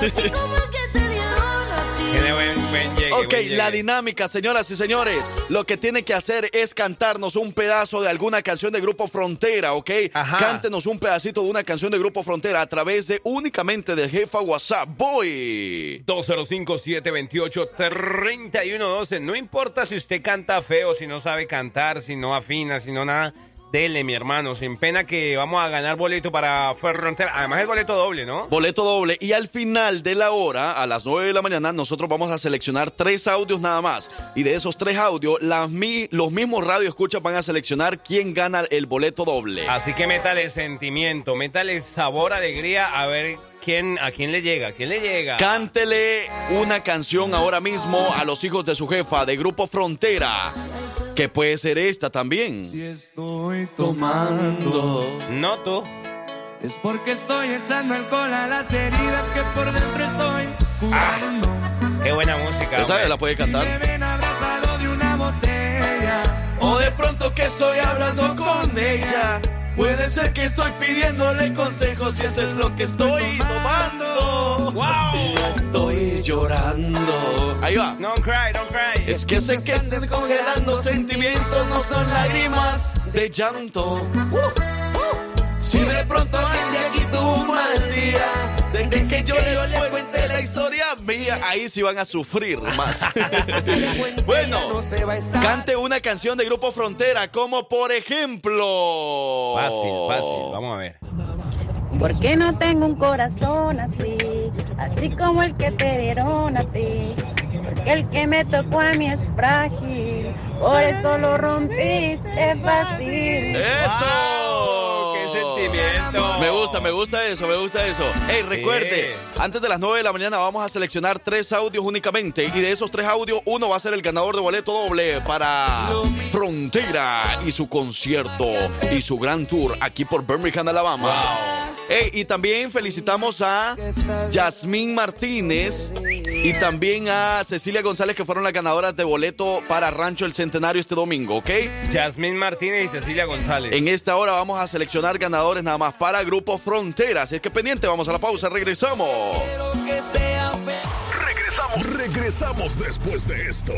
Así como el que te dieron a ti. Tiene buen, buen llegue, Ok, la dinámica, señoras y señores. Lo que tiene que hacer es cantarnos un pedazo de alguna canción de Grupo Frontera, ¿ok? Ajá. Cántenos un pedacito de una canción de Grupo Frontera a través de únicamente del jefa WhatsApp. Voy. 205-728-3112. No importa si usted canta feo, si no sabe cantar, si no afina, si no nada. Dele, mi hermano, sin pena que vamos a ganar boleto para Frontera. Además es boleto doble, ¿no? Boleto doble. Y al final de la hora, a las 9 de la mañana, nosotros vamos a seleccionar tres audios nada más. Y de esos tres audios, las mi- los mismos radio escuchas van a seleccionar quién gana el boleto doble. Así que métale sentimiento, métale sabor, alegría, a ver quién, a quién le llega, quién le llega. Cántele una canción ahora mismo a los hijos de su jefa de Grupo Frontera. Que puede ser esta también. Estoy tomando. No tú. Es porque estoy echando alcohol a las heridas que por dentro estoy curando. Qué buena música. ¿Esa hombre. la puede Me cantar? ven abrazado de una botella. O de pronto que estoy hablando con ella. Puede ser que estoy pidiéndole consejos y eso es lo que estoy tomando. ¡Wow! Estoy llorando. Ahí va. Don't cry, don't cry. Es que sé que estás congelando sentimientos, no son lágrimas De llanto. Si de pronto alguien de aquí tuvo un mal día, de que, que yo les cuente la historia Mía, ahí sí van a sufrir *laughs* más. bueno, cante una canción de Grupo Frontera, como por ejemplo. Fácil, fácil. Vamos a ver. ¿Por qué no tengo un corazón así? Así como el que te dieron a ti. Porque el que me tocó a mí es frágil. Por eso lo rompiste fácil. ¡Eso! ¡Qué sentimiento. Me gusta, me gusta eso, me gusta eso. Ey, recuerde, antes de las 9 de la mañana vamos a seleccionar tres audios únicamente. Y de esos tres audios, uno va a ser el ganador de boleto doble para Frontera y su concierto y su gran tour aquí por Birmingham, Alabama. Y también felicitamos a Yasmín Martínez y también a Cecilia González, que fueron las ganadoras de boleto para Rancho El Centenario este domingo, ¿ok? Yasmín Martínez y Cecilia González. En esta hora vamos a seleccionar ganadores nada más para Grupo Frontera. Así es que pendiente, vamos a la pausa, regresamos. Regresamos, regresamos después de esto.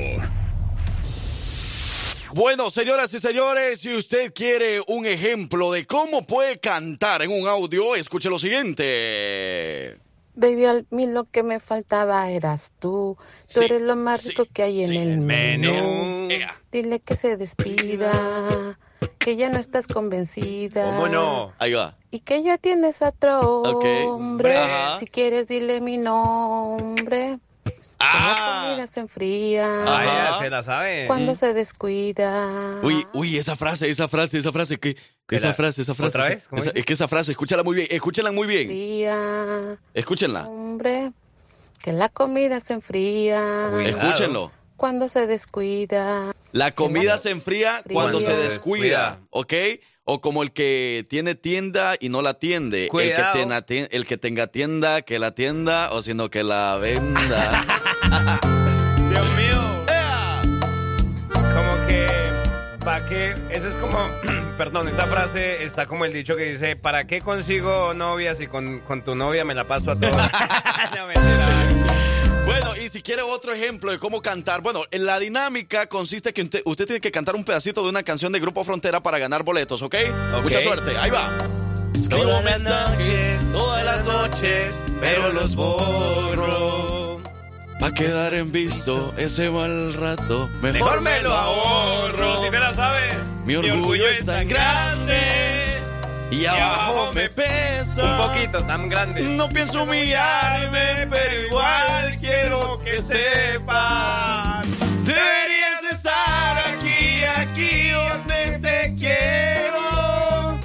Bueno, señoras y señores, si usted quiere un ejemplo de cómo puede cantar en un audio, escuche lo siguiente. Baby, a mí lo que me faltaba eras tú. Tú Sí, eres lo más rico que hay en el menú. Menú. Dile que se despida, que ya no estás convencida. ¿Cómo no? Ahí va. Y que ya tienes otro hombre. Ajá. Si quieres, dile mi nombre. Ah. La comida se enfría. Ah, ya se la sabe. Cuando se descuida. Uy, uy, esa frase, esa frase, esa frase, que esa frase, esa frase. ¿Otra vez? ¿Cómo esa- es que esa frase, escúchala muy bien, escúchala muy bien. Enfría, Escúchenla. hombre. Que la comida se enfría. Escúchenlo. Cuando se descuida. La comida se enfría cuando se Cuando se descuida, ¿ok? O como el que tiene tienda y no la atiende. El que, el que tenga tienda, que la tienda, o sino que la venda. *laughs* Dios mío. Como que, ¿para qué? Esa es como, *clears throat* perdón, esta frase está como el dicho que dice, ¿para qué consigo novia si con, con tu novia me la paso a todas? *laughs* No, mentira. Bueno, y si quiere otro ejemplo de cómo cantar, bueno, en la dinámica consiste que usted, usted tiene que cantar un pedacito de una canción de Grupo Frontera para ganar boletos, ¿ok? Mucha suerte, ahí va. Escribo Todas las mensajes todas las noches, pero los borro. Pa' quedar en visto ese mal rato, mejor, Mejor me lo ahorro. Si te la sabes. Mi orgullo es tan grande y abajo me pesa. Un poquito, tan grande. No pienso humillarme, pero igual quiero que sepas. Deberías estar aquí, aquí donde te quiero.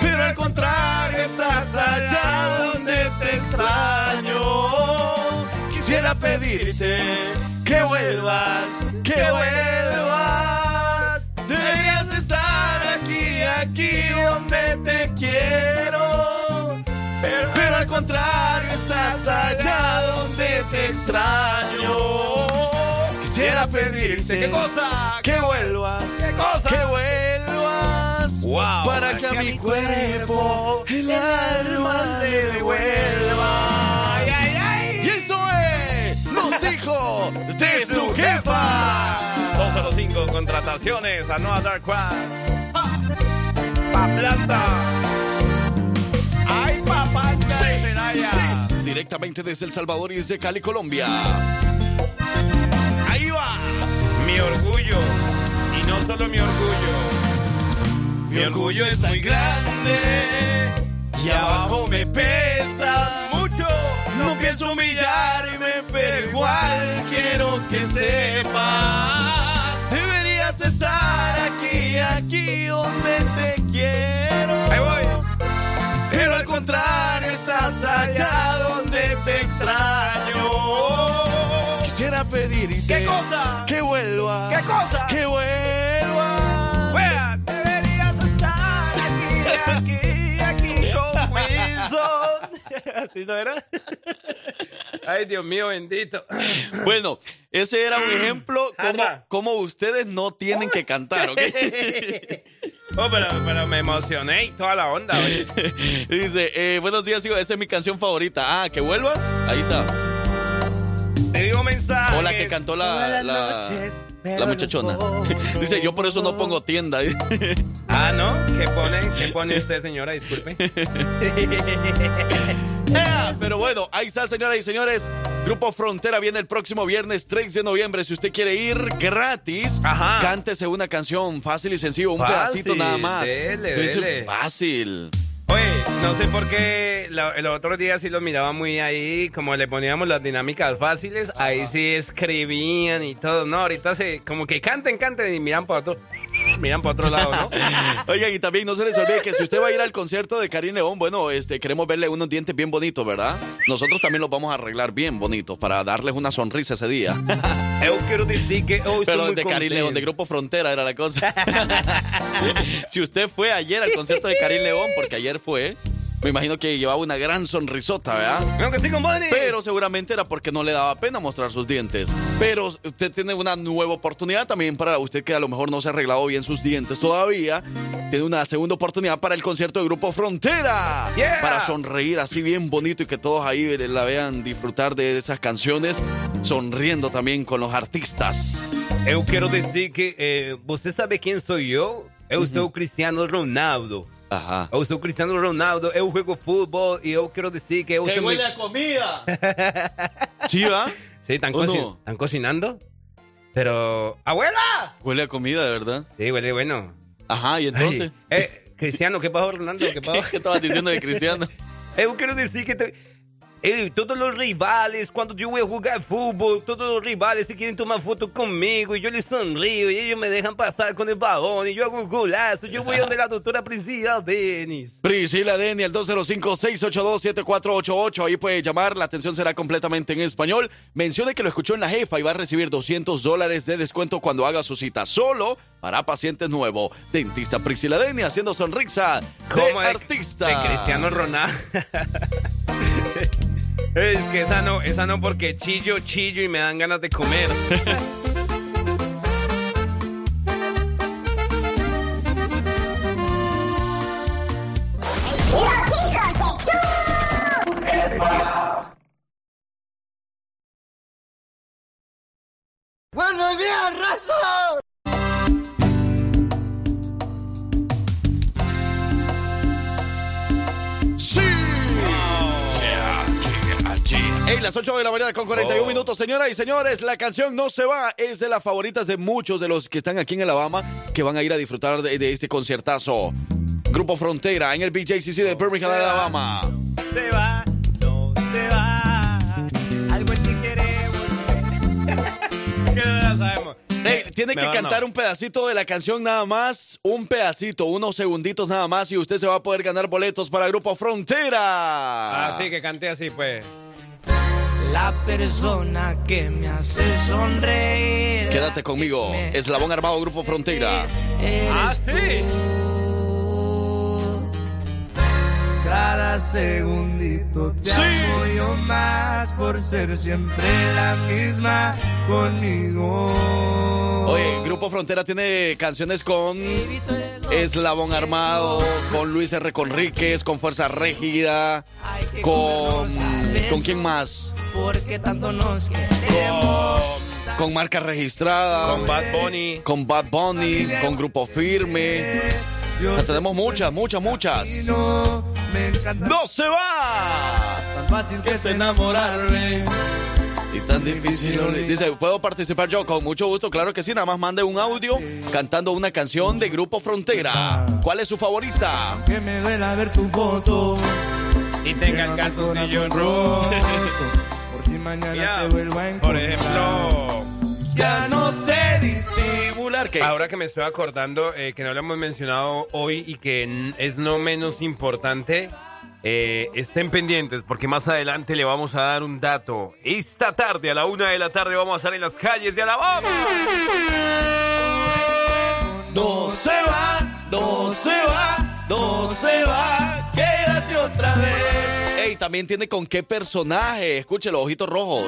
Pero al contrario, estás allá donde te extraño. Quisiera pedirte que vuelvas, que vuelvas. Aquí, aquí donde te quiero. Pero, pero al contrario, estás allá donde te extraño. Quisiera pedirte ¿Qué cosa? que vuelvas, ¿Qué cosa? que vuelvas. Wow, para que a mi cuerpo el alma le devuelva. Ay, ay, ay. Y eso es los *laughs* hijos de su jefa. 205 contrataciones a Noah Dark One. Planta. Ay, papá, Sí, directamente desde El Salvador y desde Cali, Colombia. Ahí va. Mi orgullo. Y no solo mi orgullo. Mi orgullo es tan grande y abajo me pesa mucho. No pienso humillarme, pero igual quiero que sepas. Deberías estar aquí, aquí donde te quiero. Ahí voy. Pero al contrario, estás allá donde te extraño. Quisiera pedirte ¿Qué cosa? que vuelvas. ¿Qué cosa? Que vuelvas. Wea, deberías estar aquí, aquí, aquí con Wilson. *laughs* ¿Así no era? *laughs* Ay, Dios mío, bendito. Bueno, ese era un ejemplo como, como ustedes no tienen que cantar, ¿ok? *laughs* Oh, pero, pero me emocioné y toda la onda, oye. *laughs* Dice, eh, buenos días, hijo, esa es mi canción favorita. Ah, que vuelvas. Ahí está. Te digo mensaje. O la que cantó la, la, la muchachona. *laughs* Dice, yo por eso no pongo tienda. *laughs* Ah, ¿no? ¿Qué pone, ¿Qué pone usted, señora? Disculpe. *laughs* Pero bueno, ahí está, señoras y señores. Grupo Frontera viene el próximo viernes 3 de noviembre. Si usted quiere ir gratis, Ajá. cántese una canción fácil y sencillo, un Fácil, pedacito nada más. dele, Entonces, dele. Fácil. Oye, no sé por qué la- el otro día sí los miraba muy ahí, como le poníamos las dinámicas fáciles, ahí sí escribían y todo, ¿no? Ahorita se, como que canten, canten y miran para otro. miran para otro lado, ¿no? *laughs* Oigan, y también no se les olvide que si usted va a ir al concierto de Karim León, bueno, este, queremos verle unos dientes bien bonitos, ¿verdad? Nosotros también los vamos a arreglar bien bonitos para darles una sonrisa ese día. *laughs* Yo quiero decir que hoy Pero de Karim León, de Grupo Frontera era la cosa. *laughs* si usted fue ayer al concierto de Karim León, porque ayer fue, me imagino que llevaba una gran sonrisota, ¿verdad? Creo que sí, compadre. Pero seguramente era porque no le daba pena mostrar sus dientes. Pero usted tiene una nueva oportunidad también para usted que a lo mejor no se ha arreglado bien sus dientes todavía. Tiene una segunda oportunidad para el concierto de Grupo Frontera. Yeah. Para sonreír así bien bonito y que todos ahí la vean disfrutar de esas canciones, sonriendo también con los artistas. Yo quiero decir que eh, ¿usted sabe quién soy yo? Eu sou Cristiano Ronaldo. Ajá. Eu sou Cristiano Ronaldo, eu juego fútbol y yo quiero decir que eu sou muy- a comida! *laughs* ¿Sí, va? Sí, ¿están, ¿O coci- no? están cocinando. Pero, ¡abuela! Huele a comida, de verdad. Sí, huele bueno. Ajá, y entonces. Ay, eh, Cristiano, ¿qué pasó, Ronaldo? ¿Qué *laughs* pasó? ¿Qué estabas diciendo de Cristiano? *laughs* Eu quero dizer que te- eh, todos os rivales, quando eu jogar futebol, todos os rivales se querem tomar foto comigo e eu lhes sonrio e eles me deixam passar com o balão e eu hago um golaço. Eu vou onde a doutora Priscila Denis. *laughs* Priscila Deni, al 205-682-7488. Ahí puede llamar. La atención será completamente en español. Mencione que lo escuchó en la jefa y va a recibir 200 dólares de descuento cuando haga su cita. Solo para pacientes nuevos. Dentista Priscila Deni haciendo sonrisa de artista. De Cristiano Ronaldo. *laughs* es que esa no, esa no porque chillo, chillo y me dan ganas de comer. *laughs* ¡Buenos días, raza! Las 8 de la mañana con 41 Oh. minutos, señoras y señores. La canción No se va es de las favoritas de muchos de los que están aquí en Alabama que van a ir a disfrutar de, de este conciertazo. Grupo Frontera en el BJCC de Birmingham, Alabama. Se va, no se va. Algo en ti queremos. *laughs* Que no la sabemos. Hey, tiene que cantar no. un pedacito de la canción nada más, un pedacito, unos segunditos nada más y usted se va a poder ganar boletos para Grupo Frontera. Así que cante así, pues. La persona que me hace sonreír. Quédate conmigo, Eslabón Armado Grupo Frontera. Eres Ah, sí. Cada segundito te Sí. amo yo más por ser siempre la misma conmigo. Oye, Grupo Frontera tiene canciones con Eslabón Armado, con Luis R. Conríquez, con Fuerza Régida, con... ¿Con quién más? Porque tanto nos queremos. Con marca registrada. Con Bad Bunny. Con Bad Bunny, con Grupo Firme. Las tenemos muchas, muchas, muchas. no me encanta ¡No se va! tan fácil que es enamorarme. Y tan difícil. Dice, ¿puedo participar yo? Con mucho gusto, claro que sí. Nada más mande un audio cantando una canción de Grupo Frontera. ¿Cuál es su favorita? Que me duela ver tu foto. Y tenga el calzoncillo rojo. Por si mañana te vuelvo a encontrar. Por ejemplo, ya no sé disimular. Simular que... ahora que me estoy acordando eh, que no lo hemos mencionado hoy y que es no menos importante, eh, estén pendientes porque más adelante le vamos a dar un dato. Esta tarde, a la una de la tarde, vamos a estar en las calles de Alabama. No se va, no se va, no se va. Quédate otra vez. Ey, también tiene con qué personaje. Escuche los ojitos rojos.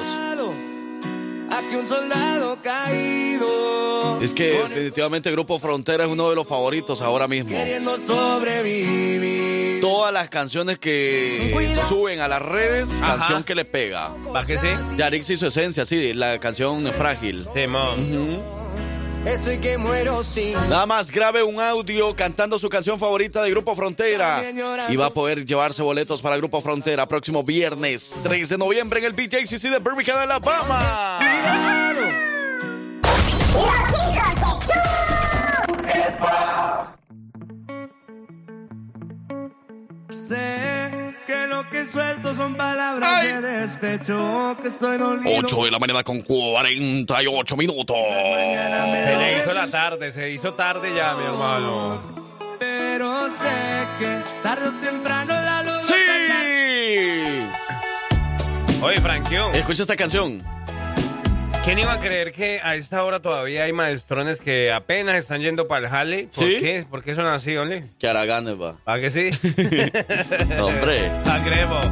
Aquí un soldado caído. Es que definitivamente Grupo Frontera es uno de los favoritos ahora mismo. Queriendo sobrevivir. Todas las canciones que suben a las redes, Ajá. canción que le pega. ¿Para qué sí? Yarix y su esencia, sí, la canción Frágil. Simón. Estoy que muero sin. Nada más grabe un audio cantando su canción favorita de Grupo Frontera y va a poder llevarse boletos para Grupo Frontera próximo viernes 3 de noviembre en el BJCC de Birmingham, Alabama. Sé que lo que suelto son palabras de despecho. Que estoy dolido. 8 de la mañana con 48 minutos. Se le hizo la tarde, se hizo tarde ya, mi hermano. Pero sé que tarde o temprano la luz. ¡Sí! Oye, Frankión. Escucha esta canción. ¿Quién iba a creer que a esta hora todavía hay maestrones que apenas están yendo para el jale? ¿Por ¿Sí? qué? ¿Por qué son así, Oli? Que Araganes va. ¿A que sí? *laughs* No, hombre. *laughs* ¿A creemos?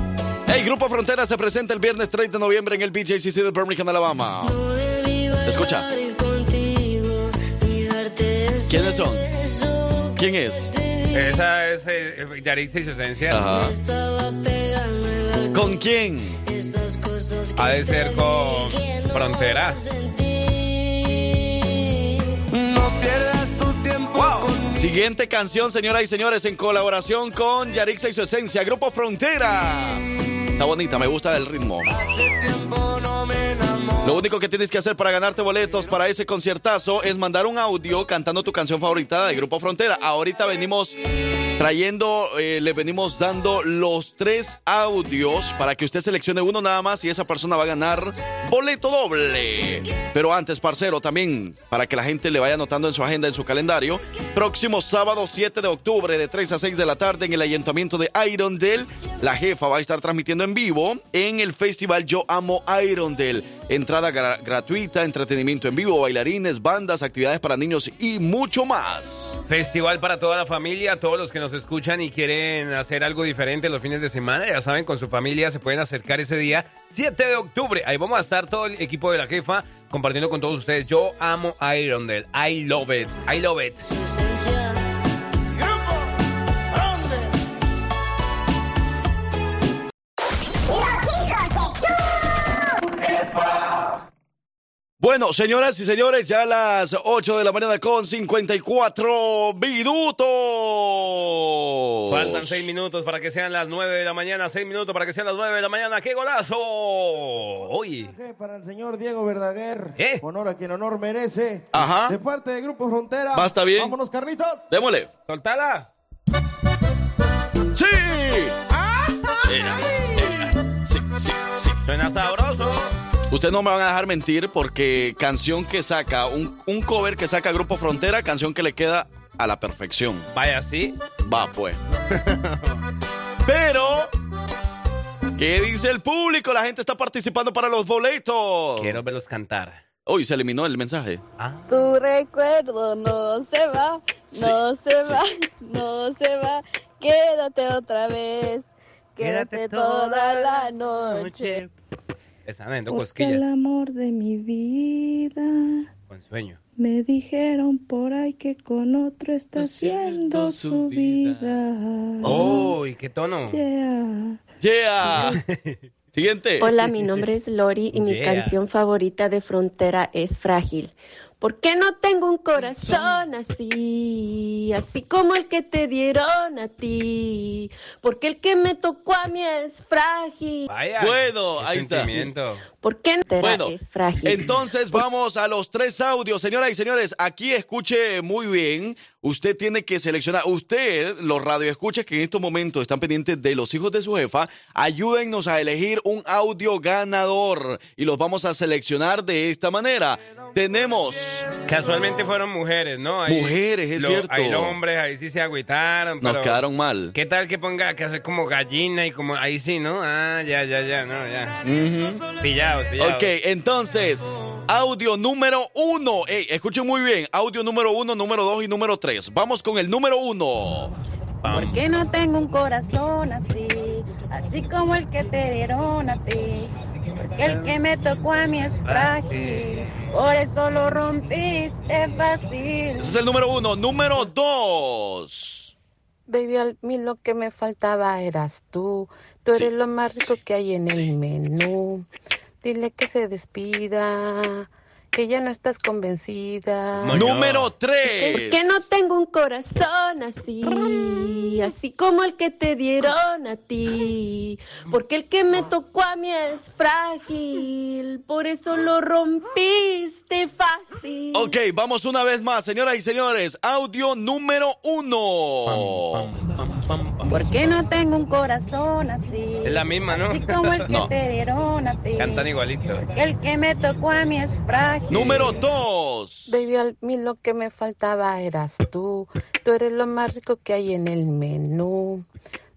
Hey, Grupo Frontera se presenta el viernes 30 de noviembre en el BJCC de Birmingham, Alabama. Escucha. ¿Quiénes son? ¿Quién es? Esa es eh, Yarisa y su esencia. Ajá. ¿Con quién? Ha de ser con Frontera. No pierdas tu tiempo con Siguiente canción, señoras y señores, en colaboración con Yarixa y su esencia, Grupo Frontera. Está bonita, me gusta el ritmo. tiempo no me. Lo único que tienes que hacer para ganarte boletos para ese conciertazo es mandar un audio cantando tu canción favorita de Grupo Frontera. Ahorita venimos trayendo, eh, le venimos dando los tres audios para que usted seleccione uno nada más y esa persona va a ganar boleto doble. Pero antes, parcero, también para que la gente le vaya anotando en su agenda, en su calendario, próximo sábado 7 de octubre de 3 a 6 de la tarde en el ayuntamiento de Irondale, la jefa va a estar transmitiendo en vivo en el festival Yo Amo Irondale. Entrada gra- gratuita, entretenimiento en vivo, bailarines, bandas, actividades para niños y mucho más. Festival para toda la familia, todos los que nos escuchan y quieren hacer algo diferente los fines de semana, ya saben, con su familia se pueden acercar ese día, 7 de octubre. Ahí vamos a estar todo el equipo de la jefa compartiendo con todos ustedes. Yo amo Irondale. I love it. I love it. Bueno, señoras y señores, ya a las 8 de la mañana con 54 minutos. Faltan 6 minutos para que sean las 9 de la mañana, 6 minutos para que sean las 9 de la mañana. ¡Qué golazo! Oye. Para el señor Diego Verdaguer. ¿Eh? Honor a quien honor merece. Ajá. De parte de Grupo Frontera. ¿Basta bien? Vámonos, Carlitos. Démosle. ¡Soltala! ¡Sí! Ea, ea. Sí, sí, sí. Suena sabroso. Ustedes no me van a dejar mentir porque canción que saca, un, un cover que saca Grupo Frontera, canción que le queda a la perfección. Vaya, sí. Va, pues. *laughs* Pero, ¿qué dice el público? La gente está participando para los boletos. Quiero verlos cantar. Uy, se eliminó el mensaje. Tu recuerdo no se va, no se va, no se va. Quédate otra vez, quédate toda la noche. Están dando Porque el cosquillas. amor de mi vida. Con sueño. Me dijeron por ahí que con otro está haciendo su vida. ¡Oh! ¿Y qué tono? Yeah. Yeah. *laughs* Siguiente. Hola, mi nombre es Lori y mi Yeah. canción favorita de Frontera es Frágil. ¿Por qué no tengo un corazón así, así como el que te dieron a ti? Porque el que me tocó a mí es frágil. Vaya. Bueno, ahí está. ¿Por qué no Bueno, es frágil? entonces vamos a los tres audios. Señoras y señores, aquí escuche muy bien. Usted tiene que seleccionar. Usted, los radioescuchas que en estos momentos están pendientes de los hijos de su jefa, ayúdennos a elegir un audio ganador. Y los vamos a seleccionar de esta manera. Tenemos. Casualmente fueron mujeres, ¿no? Ahí- Mujeres, es lo- cierto. Ahí los hombres ahí sí se agüitaron. Nos pero- quedaron mal. ¿Qué tal que ponga que hacer como gallina y como ahí sí, no? Ah, ya, ya, ya, no, ya. Ujú. Pillados. Ok, entonces, audio número uno. Ey, escuchen muy bien. Audio número uno, número dos y número tres. Vamos con el número uno. ¿Por qué no tengo un corazón así, así como el que te dieron a ti? Porque el que me tocó a mí es frágil, por eso lo rompiste fácil. Ese es el número uno. Número dos. Baby, a mí lo que me faltaba eras tú. Tú eres lo más rico que hay en el menú. Dile que se despida, que ya no estás convencida. Número 3. Porque no tengo un corazón así, así como el que te dieron a ti. Porque el que me tocó a mí es frágil, por eso lo rompiste fácil. Ok, vamos una vez más, señoras y señores. Audio número 1. Porque no tengo un corazón así. Es la misma, ¿no? Así como el que *laughs* No. te dieron a ti. Cantan igualito. Porque el que me tocó a mí es frágil. Número 2. Baby, a mí lo que me faltaba eras tú. Tú eres lo más rico que hay en el menú.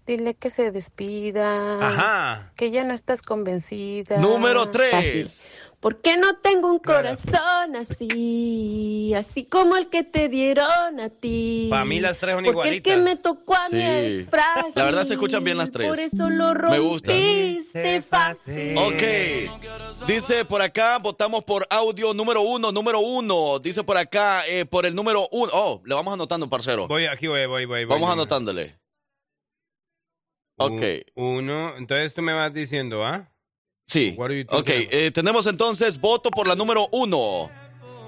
Dile que se despida. Ajá. Que ya no estás convencida. Número 3. Porque no tengo un corazón así, así como el que te dieron a ti. Pa' mí las tres son Porque el que igualitas. me tocó a mí es frágil. La verdad se escuchan bien las tres. Por eso lo Me gusta. rompiste fácil. Ok. Dice por acá, votamos por audio número 1, número 1. Dice por acá, eh, por el número 1. Oh, le vamos anotando, parcero. Voy, aquí voy, voy, voy. voy. Vamos anotándole. Ok. Uno, entonces tú me vas diciendo, ¿ah? Sí. Ok, eh, tenemos entonces voto por la número 1.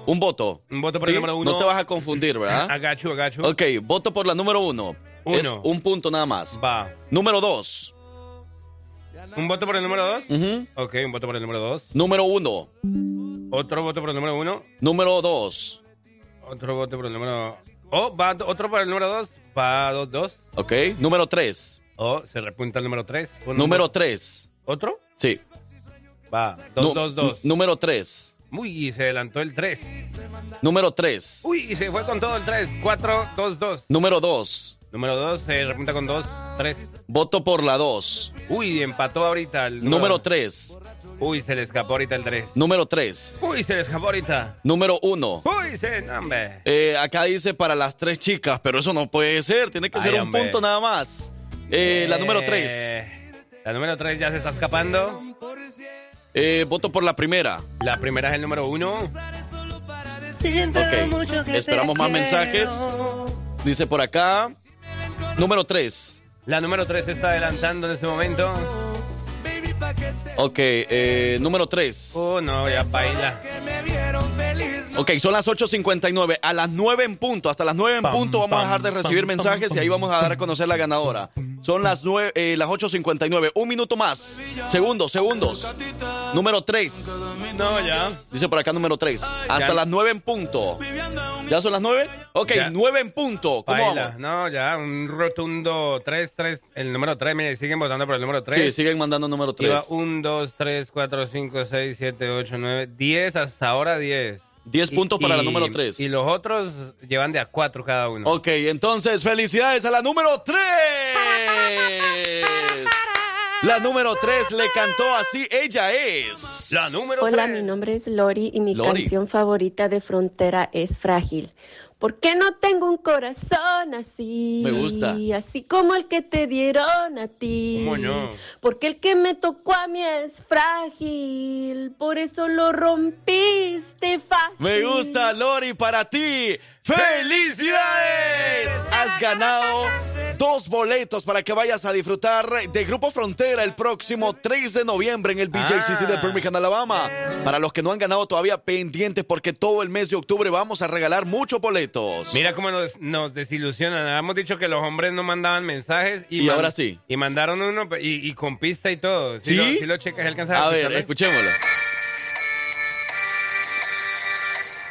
Un voto. Un voto por el ¿Sí? número uno. No te vas a confundir, ¿verdad? *laughs* Agacho, agacho. Ok, voto por la número 1. Uno. Es un punto nada más. Va. Número 2. ¿Un voto por el número dos? Ok, un voto por el número dos. Número 1. Otro voto por el número uno. Número 2. Otro voto por el número... Oh, va otro por el número dos. Va dos, dos. Ok. Número 3. Oh, se repunta el número tres. Número 3. ¿Otro? Sí. Va, dos, Nu- dos, dos. Número 3. Uy, se adelantó el tres. Número 3. Uy, se fue con todo el tres. Cuatro, dos, dos. Número 2. Número dos, se repunta con dos, tres. Voto por la 2. Uy, empató ahorita el Número 3. Uy, se le escapó ahorita el tres. Número 3. Uy, se le escapó ahorita. Número 1. Uy, se... hombre. Eh, acá dice para las tres chicas, pero eso no puede ser. Tiene que Ay, ser un hombre. punto nada más. Eh, la número 3. Eh, La número tres ya se está escapando. Eh, voto por la primera. La primera es el número uno. Ok. Esperamos más mensajes. Dice por acá. Número 3. La número tres se está adelantando en ese momento. Ok. eh, número 3. Oh, no, ya baila. Ok, son las 8.59. A las 9 en punto, hasta las 9 en punto vamos a dejar de recibir mensajes y ahí vamos a dar a conocer la ganadora. Son las, 9, eh, las 8.59. Un minuto más. Segundos, segundos. Número 3. No, ya. Dice por acá número 3. Hasta Ya. las 9 en punto. ¿Ya son las 9? Ok, Ya. 9 en punto. ¿Cómo Baila. vamos? No, ya, un rotundo 3, 3. El número 3, mire, siguen votando por el número 3. Sí, siguen mandando número Iba 3. 1, 2, 3, 4, 5, 6, 7, 8, 9, 10, hasta ahora 10. 10 Y- puntos para la número 3. Y los otros llevan de a 4 cada uno. Ok, entonces felicidades a la número 3. La número 3 le cantó así. Ella es. La número Hola, 3. mi nombre es Lori y mi Lori. canción favorita de Frontera es Frágil. ¿Por qué no tengo un corazón así? Me gusta. Así como el que te dieron a ti. ¿Cómo no? Porque el que me tocó a mí es frágil, por eso lo rompiste fácil. Me gusta, Lori, para ti. ¡Felicidades! Has ganado dos boletos para que vayas a disfrutar de Grupo Frontera el próximo 3 de noviembre en el BJCC de Ah. Birmingham, Alabama. Para los que no han ganado todavía, pendientes porque todo el mes de octubre vamos a regalar muchos boletos. Mira cómo nos, nos desilusionan. Habíamos dicho que los hombres no mandaban mensajes. Y, Y ahora sí. Y mandaron uno y, y con pista y todo. ¿Sí? Lo, sí lo checas, alcanzas A ver, escucharlo? escuchémoslo.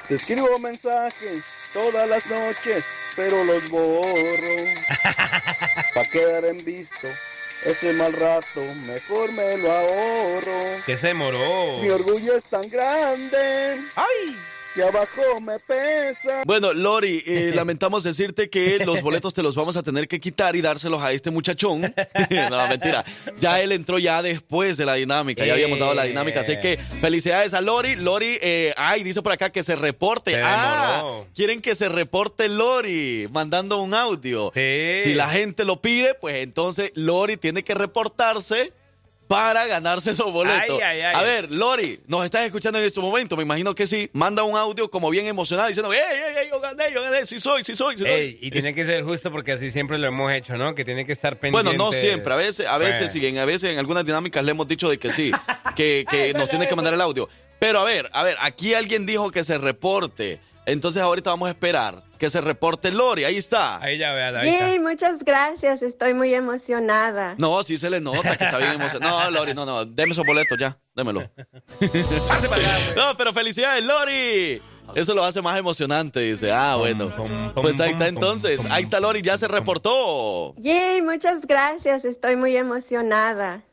Te escribo mensajes todas las noches, pero los borro. *laughs* Pa' quedar en visto ese mal rato, mejor me lo ahorro. Que se demoró. Mi orgullo es tan grande. ¡Ay! Que abajo me pesa. Bueno, Lori, eh, *laughs* lamentamos decirte que los boletos te los vamos a tener que quitar y dárselos a este muchachón. *laughs* no, mentira. Ya él entró ya después de la dinámica. Ya habíamos dado la dinámica. Así que felicidades a Lori. Lori, eh, ay, dice por acá que se reporte. Se ah, quieren que se reporte Lori mandando un audio. Sí. Si la gente lo pide, pues entonces Lori tiene que reportarse para ganarse esos boletos. Ay, ay, ay. A ver, Lori, nos estás escuchando en este momento, me imagino que sí. Manda un audio como bien emocionado diciendo, ¡Ey, ey, ey, yo gané, yo gané! ¡Sí soy, sí soy, sí soy! Ey, y tiene que ser justo porque así siempre lo hemos hecho, ¿no? Que tiene que estar pendiente. Bueno, no siempre, a veces, a veces Bueno. sí, en, a veces en algunas dinámicas le hemos dicho de que sí, que, que *laughs* nos tiene que mandar el audio. Pero a ver, a ver, aquí alguien dijo que se reporte. Entonces ahorita vamos a esperar que se reporte Lori. Ahí está. Ahí ya vean, ahí está. Yay, muchas gracias, estoy muy emocionada. No, sí se le nota que está bien *laughs* emocionado. No, Lori, no, no. Deme esos boletos ya. Démelo. Pase para allá, pues. *laughs* No, pero felicidades, Lori. Eso lo hace más emocionante, dice. Ah, bueno. Pues ahí está entonces. Ahí está Lori, ya se reportó. Yay, muchas gracias, estoy muy emocionada.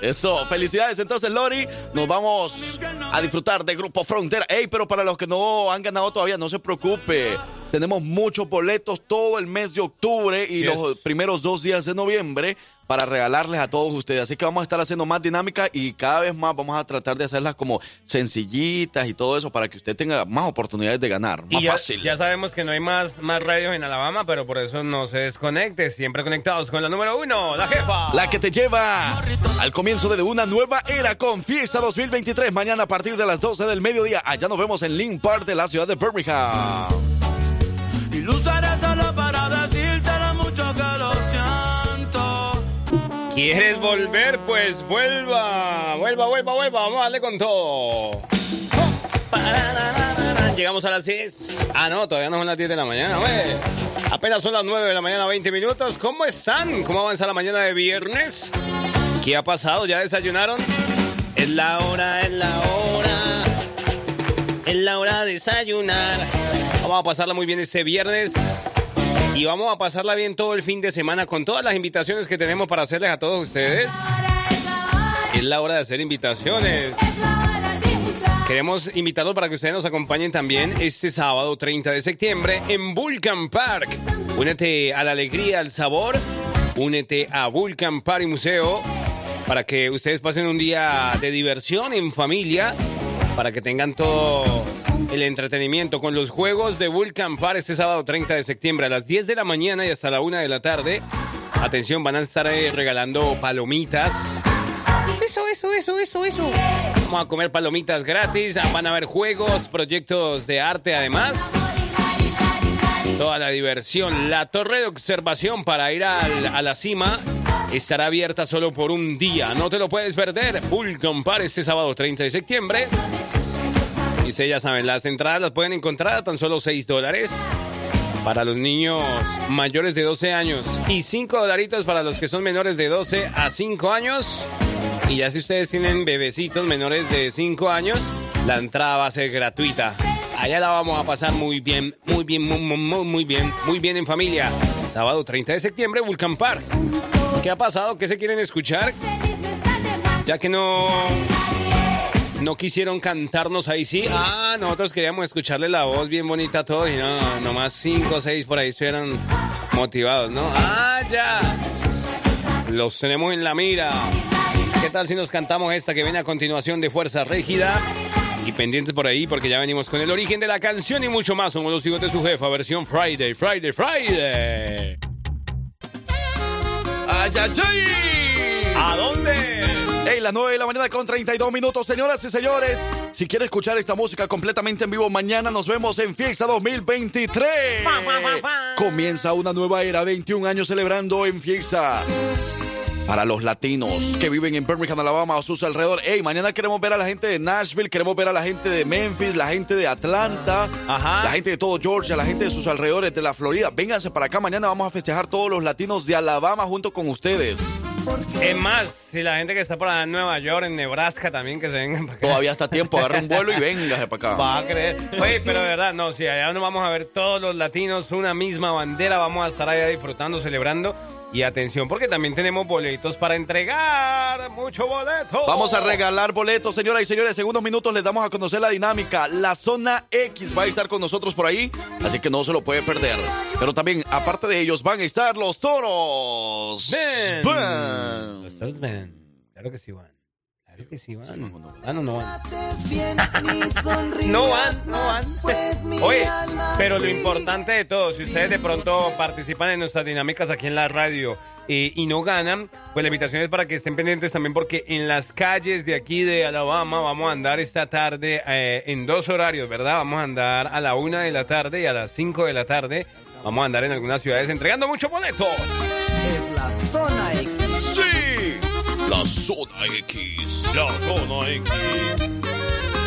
Eso, felicidades entonces Lori. Nos vamos a disfrutar de Grupo Frontera. Ey, pero para los que no han ganado todavía, no se preocupe. Tenemos muchos boletos todo el mes de octubre y Yes. los primeros dos días de noviembre para regalarles a todos ustedes. Así que vamos a estar haciendo más dinámica y cada vez más vamos a tratar de hacerlas como sencillitas y todo eso para que usted tenga más oportunidades de ganar. Más Y ya, fácil. ya sabemos que no hay más, más radios en Alabama, pero por eso no se desconecte. Siempre conectados con la número uno, la jefa. La que te lleva al comienzo de una nueva era con Fiesta 2023. Mañana a partir de las 12 del mediodía. Allá nos vemos en Link Park de la ciudad de Birmingham. Y solo para ¿Quieres volver? Pues vuelva. Vuelva, vuelva, vuelva. Vamos a darle con todo. Llegamos a las 10. Ah, no, todavía no son las 10 de la mañana, güey. Apenas son las 9 de la mañana, 20 minutos. ¿Cómo están? ¿Cómo avanza la mañana de viernes? ¿Qué ha pasado? ¿Ya desayunaron? Es la hora, es la hora. Es la hora de desayunar. Vamos a pasarla muy bien este viernes. Y vamos a pasarla bien todo el fin de semana con todas las invitaciones que tenemos para hacerles a todos ustedes. Es la hora de hacer invitaciones. Queremos invitarlos para que ustedes nos acompañen también este sábado 30 de septiembre en Vulcan Park. Únete a la alegría, al sabor. Únete a Vulcan Park y Museo para que ustedes pasen un día de diversión en familia, para que tengan todo el entretenimiento con los juegos de Vulcan Park este sábado 30 de septiembre a las 10 de la mañana y hasta la 1 de la tarde. Atención, van a estar eh, regalando palomitas. Eso, eso, eso, eso, eso. Vamos a comer palomitas gratis, van a haber juegos, proyectos de arte además. Toda la diversión. La torre de observación para ir a la cima estará abierta solo por un día. No te lo puedes perder. Vulcan Park este sábado 30 de septiembre. Ustedes ya saben, las entradas las pueden encontrar a tan solo 6 dólares para los niños mayores de 12 años y 5 dolaritos para los que son menores de 12 a 5 años. Y ya si ustedes tienen bebecitos menores de 5 años, la entrada va a ser gratuita. Allá la vamos a pasar muy bien, muy bien, muy, muy, muy bien, muy bien en familia. Sábado 30 de septiembre, Vulcan Park. ¿Qué ha pasado? ¿Qué se quieren escuchar? Ya que no no quisieron cantarnos ahí sí. Ah, nosotros queríamos escucharle la voz bien bonita a todos y no, nomás cinco o seis por ahí estuvieron motivados, ¿no? Ah, ya. Los tenemos en la mira. ¿Qué tal si nos cantamos esta que viene a continuación de Fuerza Régida? Y pendientes por ahí porque ya venimos con el origen de la canción y mucho más. Somos los hijos de su jefa, versión Friday, Friday, Friday. ¡Ay, ay, ay! ¿A dónde? Ey, las 9 de la mañana con 32 minutos, señoras y señores. Si quiere escuchar esta música completamente en vivo, mañana nos vemos en Fiesta 2023. Comienza una nueva era, 21 años celebrando en Fiesta. Para los latinos que viven en Birmingham, Alabama o sus alrededores. Ey, mañana queremos ver a la gente de Nashville, queremos ver a la gente de Memphis, la gente de Atlanta, la gente de todo Georgia, la gente de sus alrededores, de la Florida. Vénganse para acá, mañana vamos a festejar todos los latinos de Alabama junto con ustedes. Es más, si la gente que está por allá en Nueva York, en Nebraska también, que se vengan para acá. Todavía está tiempo, agarra un vuelo y *laughs* véngase para acá. Va a creer. Oye, pero de verdad, no, si allá nos vamos a ver todos los latinos, una misma bandera, vamos a estar allá disfrutando, celebrando. Y atención, porque también tenemos boletos para entregar. Mucho boleto. Vamos a regalar boletos, señoras y señores. En unos minutos les damos a conocer la dinámica. La zona X va a estar con nosotros por ahí, así que no se lo puede perder. Pero también, aparte de ellos, van a estar los toros. Los toros. Claro que sí van. Claro que sí van. Ah, no, no van. *laughs* No van, no van. Oye, pero lo importante de todo, si ustedes de pronto participan en nuestras dinámicas aquí en la radio eh, y no ganan, pues la invitación es para que estén pendientes también porque en las calles de aquí de Alabama vamos a andar esta tarde eh, en dos horarios, ¿verdad? Vamos a andar a la una de la tarde y a las cinco de la tarde. Vamos a andar en algunas ciudades entregando muchos boletos. Es la zona X. Sí, la zona X. La zona.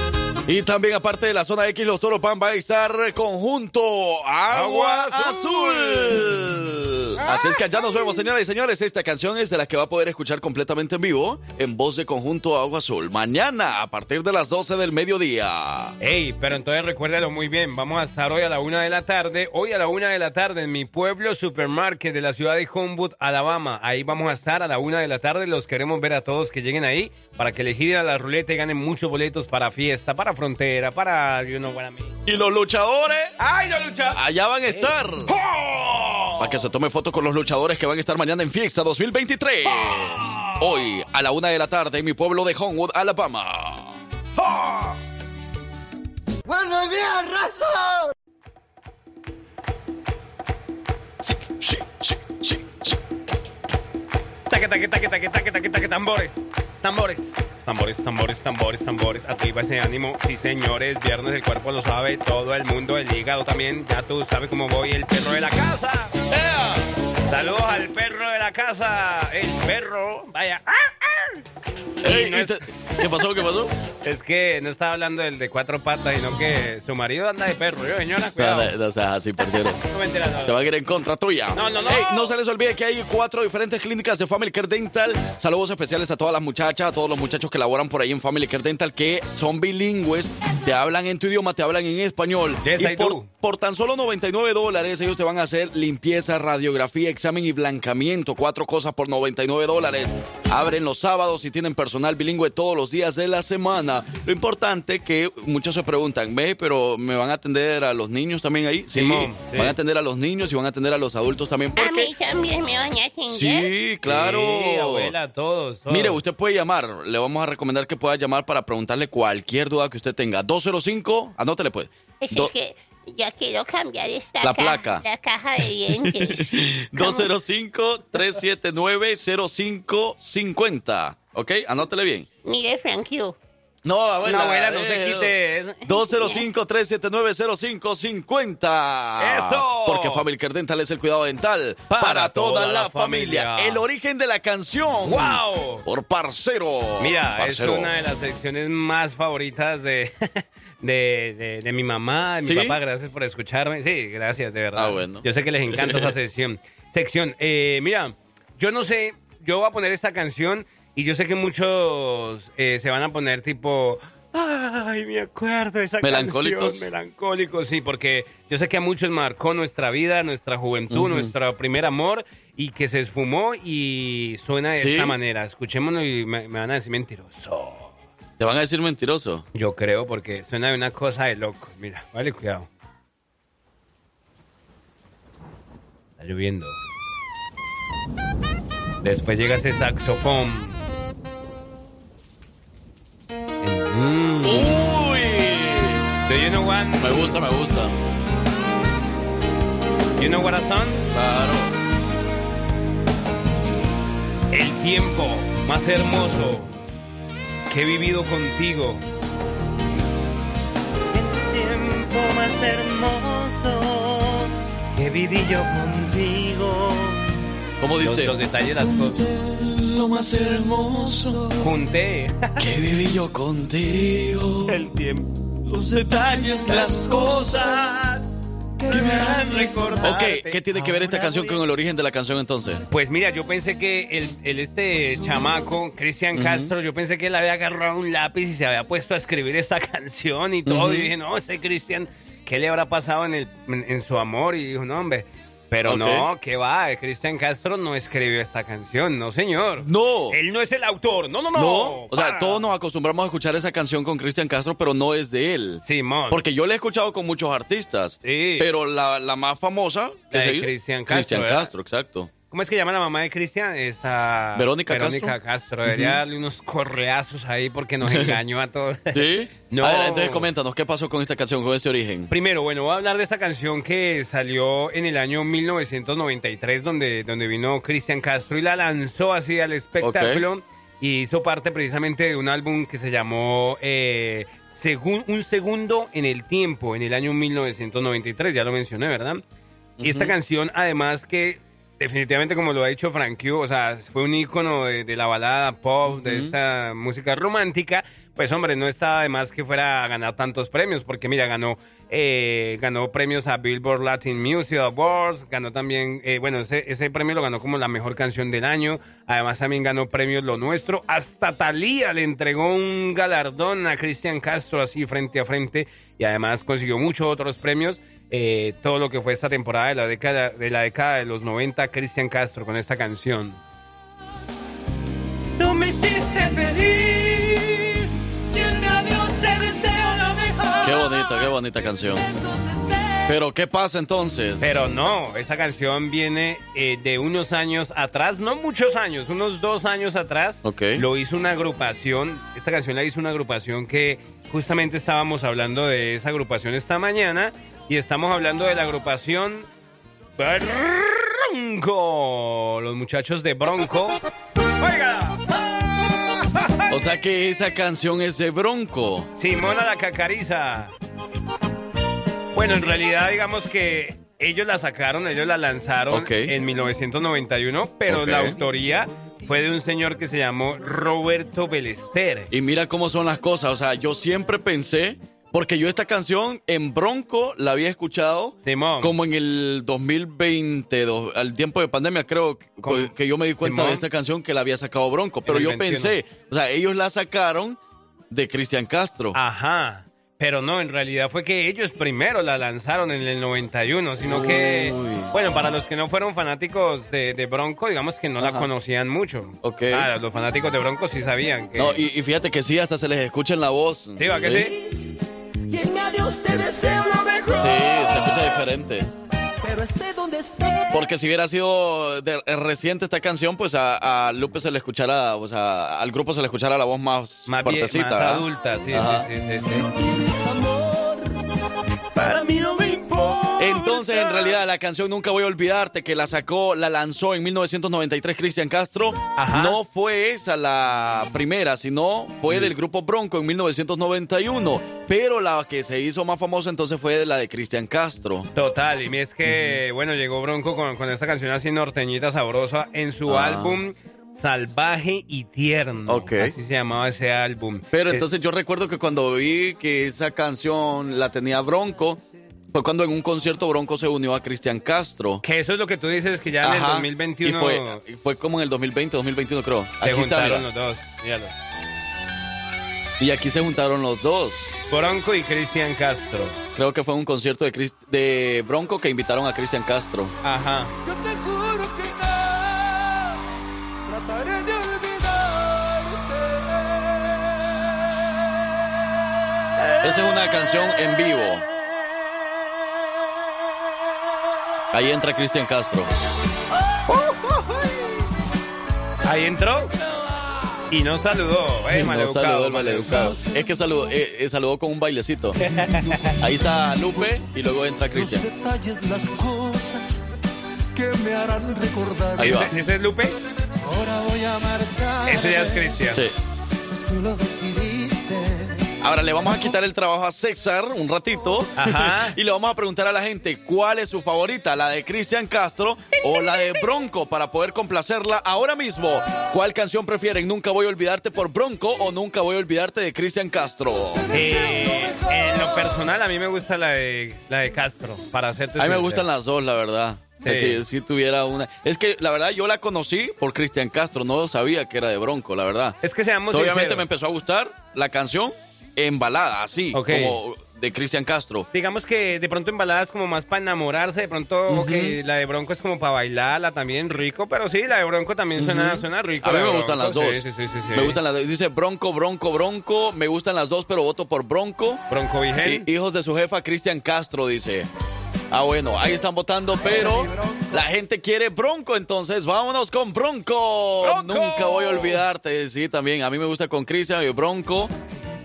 Y también, aparte de la zona X, los Toro Pan va a estar conjunto Agua, Agua Azul. Así es que allá nos vemos, señoras y señores. Esta canción es de las que va a poder escuchar completamente en vivo en voz de conjunto Agua Azul. Mañana, a partir de las 12 del mediodía. Ey, pero entonces recuérdalo muy bien. Vamos a estar hoy a la una de la tarde. Hoy a la una de la tarde en mi pueblo supermarket de la ciudad de Homewood, Alabama. Ahí vamos a estar a la una de la tarde. Los queremos ver a todos que lleguen ahí para que le giren a la ruleta y ganen muchos boletos para fiesta, para frontera, para you know what I mean. Y los luchadores. ¡Ay, los luchadores! Allá van a estar. Para que se tome foto con los luchadores que van a estar mañana en Fiesta 2023. Hoy, a la una de la tarde, en mi pueblo de Homewood, Alabama. ¡Buenos días, raza! Sí, sí, sí, sí, sí. Taque, taque, taque, taque, taque, taque, taque, tambores, tambores, tambores, tambores, tambores, tambores. Activa ese ánimo. Sí, señores, viernes el cuerpo lo sabe, todo el mundo, el hígado también. Ya tú sabes cómo voy, el perro de la casa. Saludos al perro de la casa. El perro, vaya. ¡Ah, ah! Ey, no es- ¿Qué pasó? ¿Qué pasó? Es que no estaba hablando del de cuatro patas, sino que su marido anda de perro. Yo, señora, cuidado. no, no seas así, parcero. *laughs* No. Se va a ir en contra tuya. No, no, no. Ey, no se les olvide que hay cuatro diferentes clínicas de Family Care Dental. Saludos especiales a todas las muchachas, a todos los muchachos que laboran por ahí en Family Care Dental que son bilingües, te hablan en tu idioma, te hablan en español. Yes, y por. Por tan solo 99 dólares ellos te van a hacer limpieza, radiografía, examen y blancamiento. Cuatro cosas por 99 dólares. Abren los sábados y tienen personal bilingüe todos los días de la semana. Lo importante que muchos se preguntan, ve, pero ¿me van a atender a los niños también ahí? Sí, Simón, sí. van a atender a los niños y van a atender a los adultos también. A Porque mí también me van a atender. Sí, claro. Sí, abuela, todos, todos. Mire, usted puede llamar. Le vamos a recomendar que pueda llamar para preguntarle cualquier duda que usted tenga. 205, anótele pues. Es Do- que ya quiero cambiar esta La ca- placa. La caja de dientes. *laughs* 205-379-0550. ¿Ok? Anótele bien. Mire, Frank Yu. No, abuela, No, abuela, no se eh, quite eso. 205-379-0550. ¡Eso! Porque Family Care Dental es el cuidado dental para, toda, la, familia. El origen de la canción. ¡Wow! Por Parcero. Mira, Parcero. es una de las secciones más favoritas de, de, de- de mi mamá, de mi ¿Sí? papá. Gracias por escucharme. Sí, gracias, de verdad. Ah, bueno. Yo sé que les encanta esa *laughs* sección. Sección, eh, mira, yo no sé, yo voy a poner esta canción y yo sé que muchos eh, se van a poner tipo... Ay, me acuerdo esa ¿Melancólicos? canción. Melancólicos, sí, porque yo sé que a muchos marcó nuestra vida, nuestra juventud, nuestro primer amor y que se esfumó y suena de ¿Sí? esta manera. Escuchémoslo y me, me van a decir mentiroso. Te van a decir mentiroso. Yo creo porque suena de una cosa de loco. Mira, vale, cuidado. Está lloviendo. Después llega ese saxofón. Mm. Uy. Do you know what? Me gusta, me gusta. You know what a song? Claro. El tiempo más hermoso que he vivido contigo. El tiempo más hermoso que viví yo contigo. ¿Cómo Los, dice? los detalles, las cosas. Lo más hermoso Junté que viví yo contigo. el tiempo. los detalles, las cosas que me han recordado. Ok, ¿qué tiene que ver esta canción con el origen de la canción entonces? Pues mira, yo pensé que el, el este chamaco, Cristian Castro, yo pensé que él había agarrado un lápiz y se había puesto a escribir esta *laughs* canción y todo. Ujú. Y dije, no, ese Cristian, ¿qué le habrá pasado en, el, en, en su amor? Y dijo, no, hombre. Pero no, ¿qué va? Cristian Castro no escribió esta canción, no, señor. No. Él no es el autor, no, no, no. No, o sea, todos nos acostumbramos a escuchar esa canción con Cristian Castro, pero no es de él. Simón. Porque yo la he escuchado con muchos artistas. Sí. Pero la, la más famosa... La de Cristian Castro, Cristian. Castro, exacto. ¿Cómo es que llama la mamá de Cristian? Esa Verónica Verónica Castro. Castro. Debería darle unos correazos ahí porque nos engañó a todos. *laughs* ¿Sí? *laughs* No. A ver, entonces coméntanos, ¿qué pasó con esta canción, con ese origen? Primero, bueno, voy a hablar de esta canción que salió en el año 1993, donde, donde vino Cristian Castro y la lanzó así al espectáculo. Y hizo parte precisamente de un álbum que se llamó eh, Segun- Un Segundo en el Tiempo, en el año 1993, ya lo mencioné, ¿verdad? Y esta canción, además que definitivamente, como lo ha dicho Frank Q, o sea, fue un ícono de, de la balada pop, de esta música romántica, pues hombre, no estaba de más que fuera a ganar tantos premios, porque mira, ganó, eh, ganó premios a Billboard Latin Music Awards, ganó también, eh, bueno, ese, ese premio lo ganó como la mejor canción del año, además también ganó premios Lo Nuestro, hasta Talía le entregó un galardón a Cristian Castro así frente a frente y además consiguió muchos otros premios. Eh, todo lo que fue esta temporada de la década de la década de los 90 Cristian Castro con esta canción. Tú me hiciste feliz. Dios te deseo lo mejor. Qué bonita, qué bonita canción. Pero ¿qué pasa entonces? Pero no, esta canción viene eh, de unos años atrás, no muchos años, unos dos años atrás. Ok. Lo hizo una agrupación, esta canción la hizo una agrupación que justamente estábamos hablando de esa agrupación esta mañana y estamos hablando de la agrupación Bronco. Los muchachos de Bronco. Oiga. *laughs* O sea que esa canción es de Bronco. Simona la Cacariza. Bueno, en realidad digamos que ellos la sacaron, ellos la lanzaron en 1991, pero la autoría fue de un señor que se llamó Roberto Belester. Y mira cómo son las cosas. O sea, yo siempre pensé, porque yo esta canción en Bronco la había escuchado como en el 2020, do- al tiempo de pandemia, creo que- ¿Cómo? que yo me di cuenta Simón. de esta canción que la había sacado Bronco. Pero yo 21. pensé, o sea, ellos la sacaron de Cristian Castro. Ajá. Pero no, en realidad fue que ellos primero la lanzaron en el 91, sino que, bueno, para los que no fueron fanáticos de, de Bronco, digamos que no la conocían mucho. Ok. Ah, los fanáticos de Bronco sí sabían que... No, y, y fíjate que sí, hasta se les escucha en la voz. ¿Sí, va que sí? Adiós te deseo lo mejor. Sí, se escucha diferente. Pero esté donde esté. Porque si hubiera sido de- eh, reciente esta canción, pues a, a Lupe se le escuchara, o sea, al grupo se le escuchara la voz más, Más, bien- fuertecita. adulta, sí, Ajá. sí, sí, sí, sí. Para mí no me. Entonces, en realidad, la canción Nunca Voy a Olvidarte, que la sacó, la lanzó en 1993 Cristian Castro, no fue esa la primera, sino fue del grupo Bronco en 1991. Pero la que se hizo más famosa entonces fue la de Cristian Castro. Total, y es que, bueno, llegó Bronco con, con esta canción así norteñita sabrosa en su Ah. álbum Salvaje y Tierno. Ok. Así se llamaba ese álbum. Pero Eh, entonces yo recuerdo que cuando vi que esa canción la tenía Bronco, fue cuando en un concierto Bronco se unió a Cristian Castro. Que eso es lo que tú dices, que ya en el Ajá. 2021 Y fue, y fue como en el 2020, 2021 creo. se Aquí está, juntaron los dos. Míralo. Y aquí se juntaron los dos. Bronco y Cristian Castro. Creo que fue un concierto de Bronco que invitaron a Cristian Castro. Ajá. Yo te juro que no trataré de olvidarte. Esa es una canción en vivo. Ahí entra Cristian Castro. Ahí entró y no saludó. Eh, no maleducado, saludó el maleducado. Es que saludó, eh, eh, saludó con un bailecito. Ahí está Lupe y luego entra Cristian. Detalles, las cosas que me harán recordar. Ahí va. ¿Ese ese es Lupe? Ahora voy a marchar. Ese ya es Cristian. Sí. Pues tú lo decidiste. Ahora le vamos a quitar el trabajo a César un ratito Ajá. *laughs* y le vamos a preguntar a la gente cuál es su favorita, la de Cristian Castro o la de Bronco para poder complacerla ahora mismo. ¿Cuál canción prefieren? Nunca voy a olvidarte por Bronco o Nunca voy a olvidarte de Cristian Castro. Eh, en lo personal, a mí me gusta la de, la de Castro, para hacerte A mí me gustan las dos, la verdad. Sí. que si tuviera una. Es que la verdad yo la conocí por Cristian Castro, no sabía que era de Bronco, la verdad. Es que seamos Obviamente me empezó a gustar la canción en balada, así, Ok. como de Cristian Castro. Digamos que de pronto en baladas como más para enamorarse, de pronto ok, la de Bronco es como para bailarla también rico, pero sí, la de Bronco también suena, suena rico. A mí me gustan las Bronco, dos. sí, sí, sí, sí, Me gustan las dos. Dice Bronco, Bronco, Bronco. Me gustan las dos, pero voto por Bronco. Bronco Vigel. Y- hijos de su jefa, Cristian Castro, dice. Ah, bueno, ahí están votando, pero la gente quiere Bronco, entonces vámonos con Bronco. Nunca voy a olvidarte. Sí, también. A mí me gusta con Cristian y Bronco.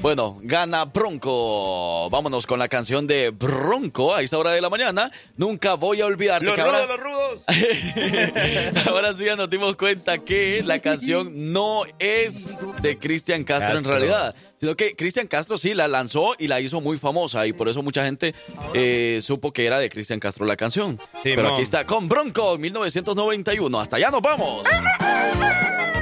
Bueno, gana Bronco. Vámonos con la canción de Bronco a esta hora de la mañana. Nunca voy a olvidarte. Los que ahora- rudos, los rudos. *laughs* Ahora sí ya nos dimos cuenta que la canción no es de Cristian Castro, en realidad, sino que Cristian Castro sí la lanzó y la hizo muy famosa y por eso mucha gente eh, supo que era de Cristian Castro la canción. Pero mom. aquí está con Bronco 1991. Hasta allá nos vamos. *laughs*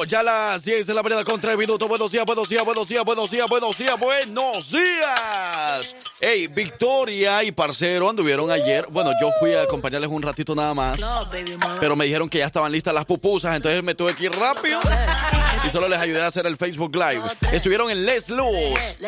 Bueno, ya las 10 de la mañana con 3 minutos. Buenos días, buenos días, buenos días, buenos días, buenos días, buenos días. Hey, Victoria y Parcero anduvieron ayer. Bueno, yo fui a acompañarles un ratito nada más. Pero me dijeron que ya estaban listas las pupusas, entonces me tuve que ir rápido. Y solo les ayudé a hacer el Facebook Live. Estuvieron en Les Luz.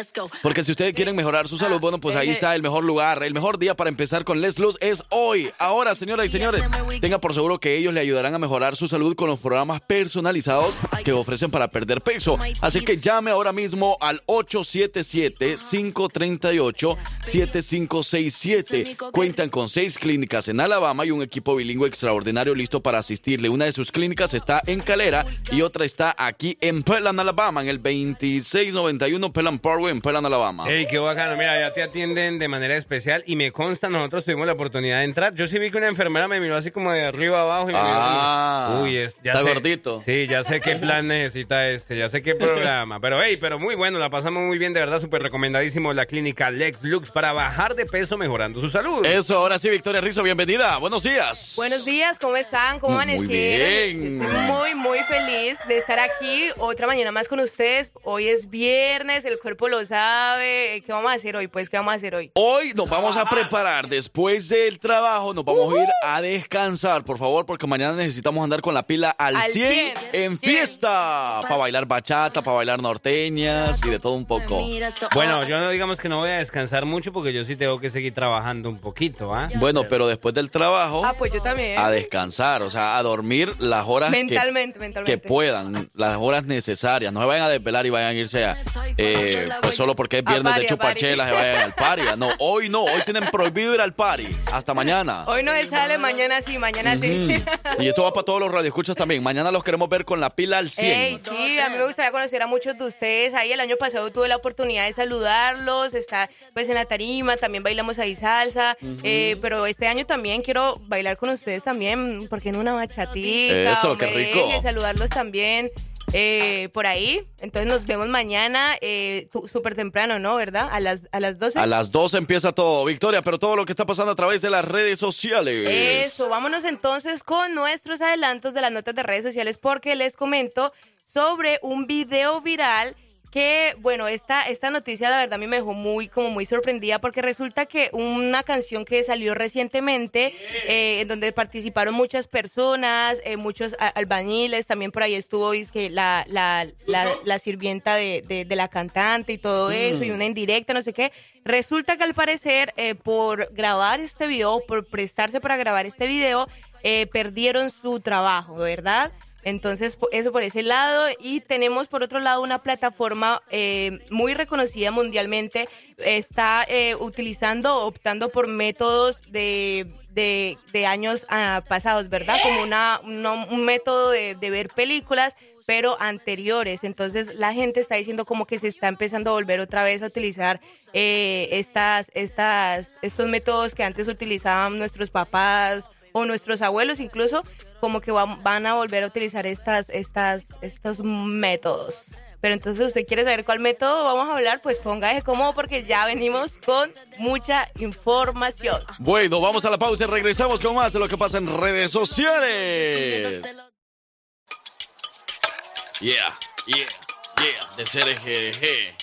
Porque si ustedes quieren mejorar su salud, bueno, pues ahí está el mejor lugar. El mejor día para empezar con Les Luz es hoy. Ahora, señoras y señores, tenga por seguro que ellos le ayudarán a mejorar su salud con los programas personalizados que ofrecen para perder peso. Así que llame ahora mismo al 877-538-7567. Cuentan con seis clínicas en Alabama y un equipo bilingüe extraordinario listo para asistirle. Una de sus clínicas está en Calera y otra está aquí en Pearland, Alabama, en el 2691 Pearland Parkway en Pearland, Alabama. Ey, qué bacano. Mira, ya te atienden de manera especial y me consta, nosotros tuvimos la oportunidad de entrar. Yo sí vi que una enfermera me miró así como de arriba abajo y me Ah, miró, Uy, es, ya está sé- gordito. Sí, ya sé qué plan necesita este, ya sé qué programa. Pero, hey, pero muy bueno, la pasamos muy bien, de verdad, súper recomendadísimo la clínica Lex Lux para bajar de peso mejorando su salud. Eso, ahora sí, Victoria Rizzo, bienvenida. Buenos días. Buenos días, ¿cómo están? ¿Cómo Muy amanecieron? bien. Estoy muy, muy feliz de estar aquí otra mañana más con ustedes. Hoy es viernes, el cuerpo lo sabe. ¿Qué vamos a hacer hoy? Pues, ¿qué vamos a hacer hoy? Hoy nos vamos a preparar después del trabajo, nos vamos a ir a descansar, por favor, porque mañana necesitamos andar con la pila al, Al 100, 100, en fiesta, para bailar bachata, para bailar norteñas y de todo un poco. Bueno, yo no digamos que no voy a descansar mucho porque yo sí tengo que seguir trabajando un poquito, ¿ah? Bueno, pero después del trabajo, Ah, pues yo también. a descansar, o sea, a dormir las horas que, Mentalmente, que mentalmente. puedan, las horas necesarias. No se vayan a desvelar y vayan a irse a, eh, pues solo porque es viernes party, de chupachelas se vayan al party. No, hoy no, hoy tienen prohibido ir al party. Hasta mañana. Hoy no se sale, mañana sí, mañana sí. Y esto va para todos los radioescuchas también. Mañana los queremos ver con la pila al 100. Ey, sí, a mí me gustaría conocer a muchos de ustedes. Ahí el año pasado tuve la oportunidad de saludarlos, estar pues en la tarima, también bailamos ahí salsa, eh, pero este año también quiero bailar con ustedes también, porque en una bachatica. Eso, qué rico. merengue, saludarlos también. Eh, por ahí, entonces nos vemos mañana eh, súper temprano, ¿no? ¿Verdad? A las, a las 12. A las 12 empieza todo, Victoria, pero todo lo que está pasando a través de las redes sociales. Eso, vámonos entonces con nuestros adelantos de las notas de redes sociales porque les comento sobre un video viral que, bueno, esta, esta noticia la verdad a mí me dejó muy, como muy sorprendida porque resulta que una canción que salió recientemente, eh, en donde participaron muchas personas, eh, muchos albañiles, también por ahí estuvo que la, la, la, la sirvienta de, de- de la cantante y todo eso, y una indirecta, no sé qué. Resulta que al parecer, eh, por grabar este video, por prestarse para grabar este video, eh, perdieron su trabajo, ¿verdad? Entonces, eso por ese lado. Y tenemos por otro lado una plataforma eh, muy reconocida mundialmente. Está eh, utilizando, optando por métodos de, de, años ah, pasados, ¿verdad? Como una, una- un método de, de ver películas pero anteriores. Entonces la gente está diciendo como que se está empezando a volver otra vez a utilizar eh, estas, estas, estos métodos que antes utilizaban nuestros papás o nuestros abuelos incluso, como que van, van a volver a utilizar estas, estas, estos métodos. Pero entonces, ¿usted quiere saber cuál método vamos a hablar? Pues póngase cómodo porque ya venimos con mucha información. Bueno, vamos a la pausa y regresamos con más de lo que pasa en redes sociales. Yeah, yeah, yeah, de CRGG.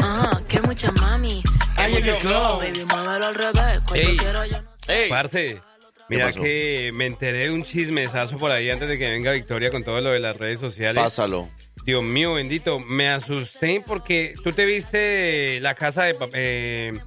Ah, que mucha mami. Ay, en el club. Baby, muévelo al revés. Cuando quiero yo. Parce, mira que me enteré de un chismesazo por ahí antes de que venga Victoria con todo lo de las redes sociales. Pásalo. Dios mío, bendito, me asusté porque tú te viste la casa de papel.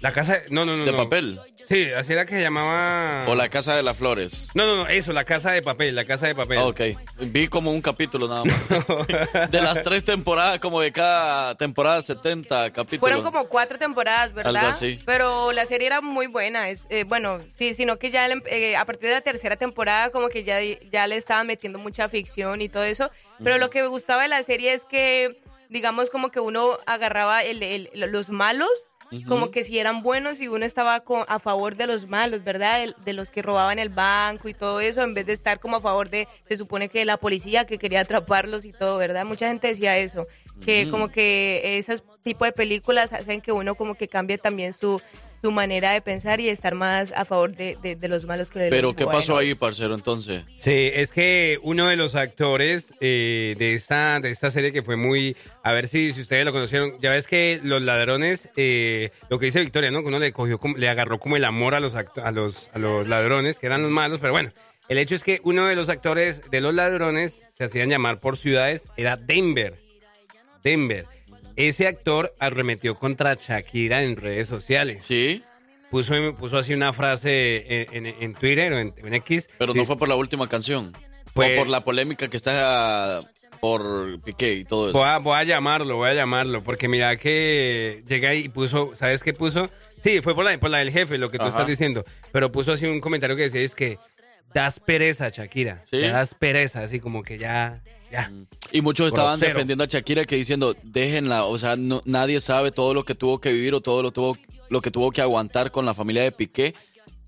La casa de, no, no, no. ¿De no. papel? Sí, así era que se llamaba. O la Casa de las Flores. No, no, no, eso, la casa de papel, la casa de papel. Ah, Ok, vi como un capítulo nada más. *laughs* De las tres temporadas, como de cada temporada, 70 capítulos. Fueron como cuatro temporadas, ¿verdad? Algo así. Pero la serie era muy buena. Es, eh, bueno, sí, sino que ya le- eh, a partir de la tercera temporada como que ya, ya le estaban metiendo mucha ficción y todo eso. Pero lo que me gustaba de la serie es que, digamos, como que uno agarraba el- el- los malos como que si eran buenos y uno estaba con- a favor de los malos, ¿verdad? De, de los que robaban el banco y todo eso, en vez de estar como a favor de, se supone que la policía que quería atraparlos y todo, ¿verdad? Mucha gente decía eso, que como que esos tipos de películas hacen que uno como que cambie también su, su manera de pensar y estar más a favor de, de- de los malos que de los Pero, ¿qué pasó ahí, parcero, entonces? Sí, es que uno de los actores eh, de, esta, de esta serie que fue muy... A ver si, si ustedes lo conocieron. Ya ves que los ladrones, eh, lo que dice Victoria, ¿no? Que uno le, cogió, como- le agarró como el amor a los, acto- a, los, a los ladrones, que eran los malos. Pero bueno, el hecho es que uno de los actores de los ladrones se hacían llamar por ciudades, era Denver. Denver. Ese actor arremetió contra Shakira en redes sociales. Sí. Puso, puso así una frase en, en- en Twitter o en, en X. Pero no fue por la última canción. Pues- o por la polémica que está por Piqué y todo eso. Voy a, voy a llamarlo, voy a llamarlo, porque mira que llega y puso, ¿sabes qué puso? Sí, fue por la, por la del jefe, lo que tú Ajá. estás diciendo, pero puso así un comentario que decía, es que das pereza, Shakira, ¿Sí? das pereza, así como que ya, ya. Y muchos estaban Grosero. defendiendo a Shakira que diciendo, déjenla, o sea, no- nadie sabe todo lo que tuvo que vivir o todo lo, tuvo, lo que tuvo que aguantar con la familia de Piqué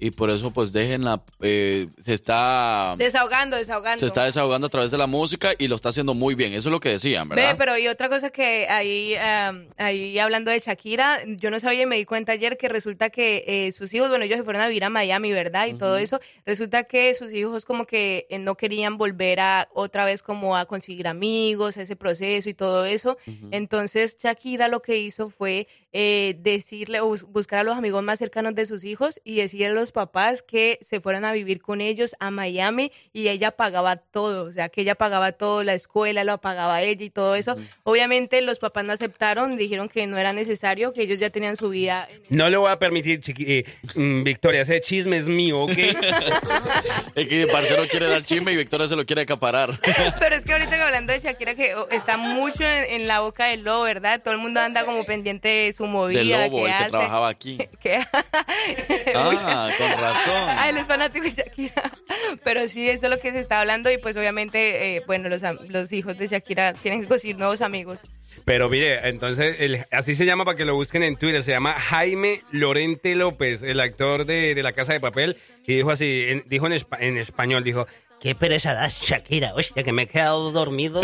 y por eso pues déjenla, eh, se está... Desahogando, desahogando. Se está desahogando a través de la música y lo está haciendo muy bien. Eso es lo que decían, Ve, ¿verdad? pero y otra cosa que ahí, am, ahí hablando de Shakira, yo no sabía y me di cuenta ayer que resulta que eh, sus hijos, bueno, ellos se fueron a vivir a Miami, ¿verdad? Y todo eso, resulta que sus hijos como que eh, no querían volver a otra vez como a conseguir amigos, ese proceso y todo eso. Entonces Shakira lo que hizo fue eh, decirle o bus- buscar a los amigos más cercanos de sus hijos y decirle a los papás que se fueran a vivir con ellos a Miami y ella pagaba todo, o sea, que ella pagaba todo, la escuela lo pagaba ella y todo eso. Obviamente los papás no aceptaron, dijeron que no era necesario, que ellos ya tenían su vida. No le voy a permitir, chiqui- eh, mm, Victoria, ese chisme es mío, ¿ok? *laughs* Es que Parcero quiere dar chisme y Victoria se lo quiere acaparar. *laughs* Pero es que ahorita que hablando de Shakira, que oh, está mucho en, en la boca del lobo, ¿verdad? Todo el mundo anda como pendiente de su movida. Del lobo, que el que trabajaba aquí. *laughs* que- *laughs* Ah, con razón. *laughs* Ay, él es fanático de Shakira. Pero sí, eso es lo que se está hablando y pues obviamente, eh, bueno, los, am- los hijos de Shakira tienen que conseguir nuevos amigos. Pero mire, entonces, el- así se llama para que lo busquen en Twitter, se llama Jaime Lorente López, el actor de, de La Casa de Papel, y dijo así, en- dijo en, espa- en español, dijo, qué pereza das Shakira, hostia, que me he quedado dormido.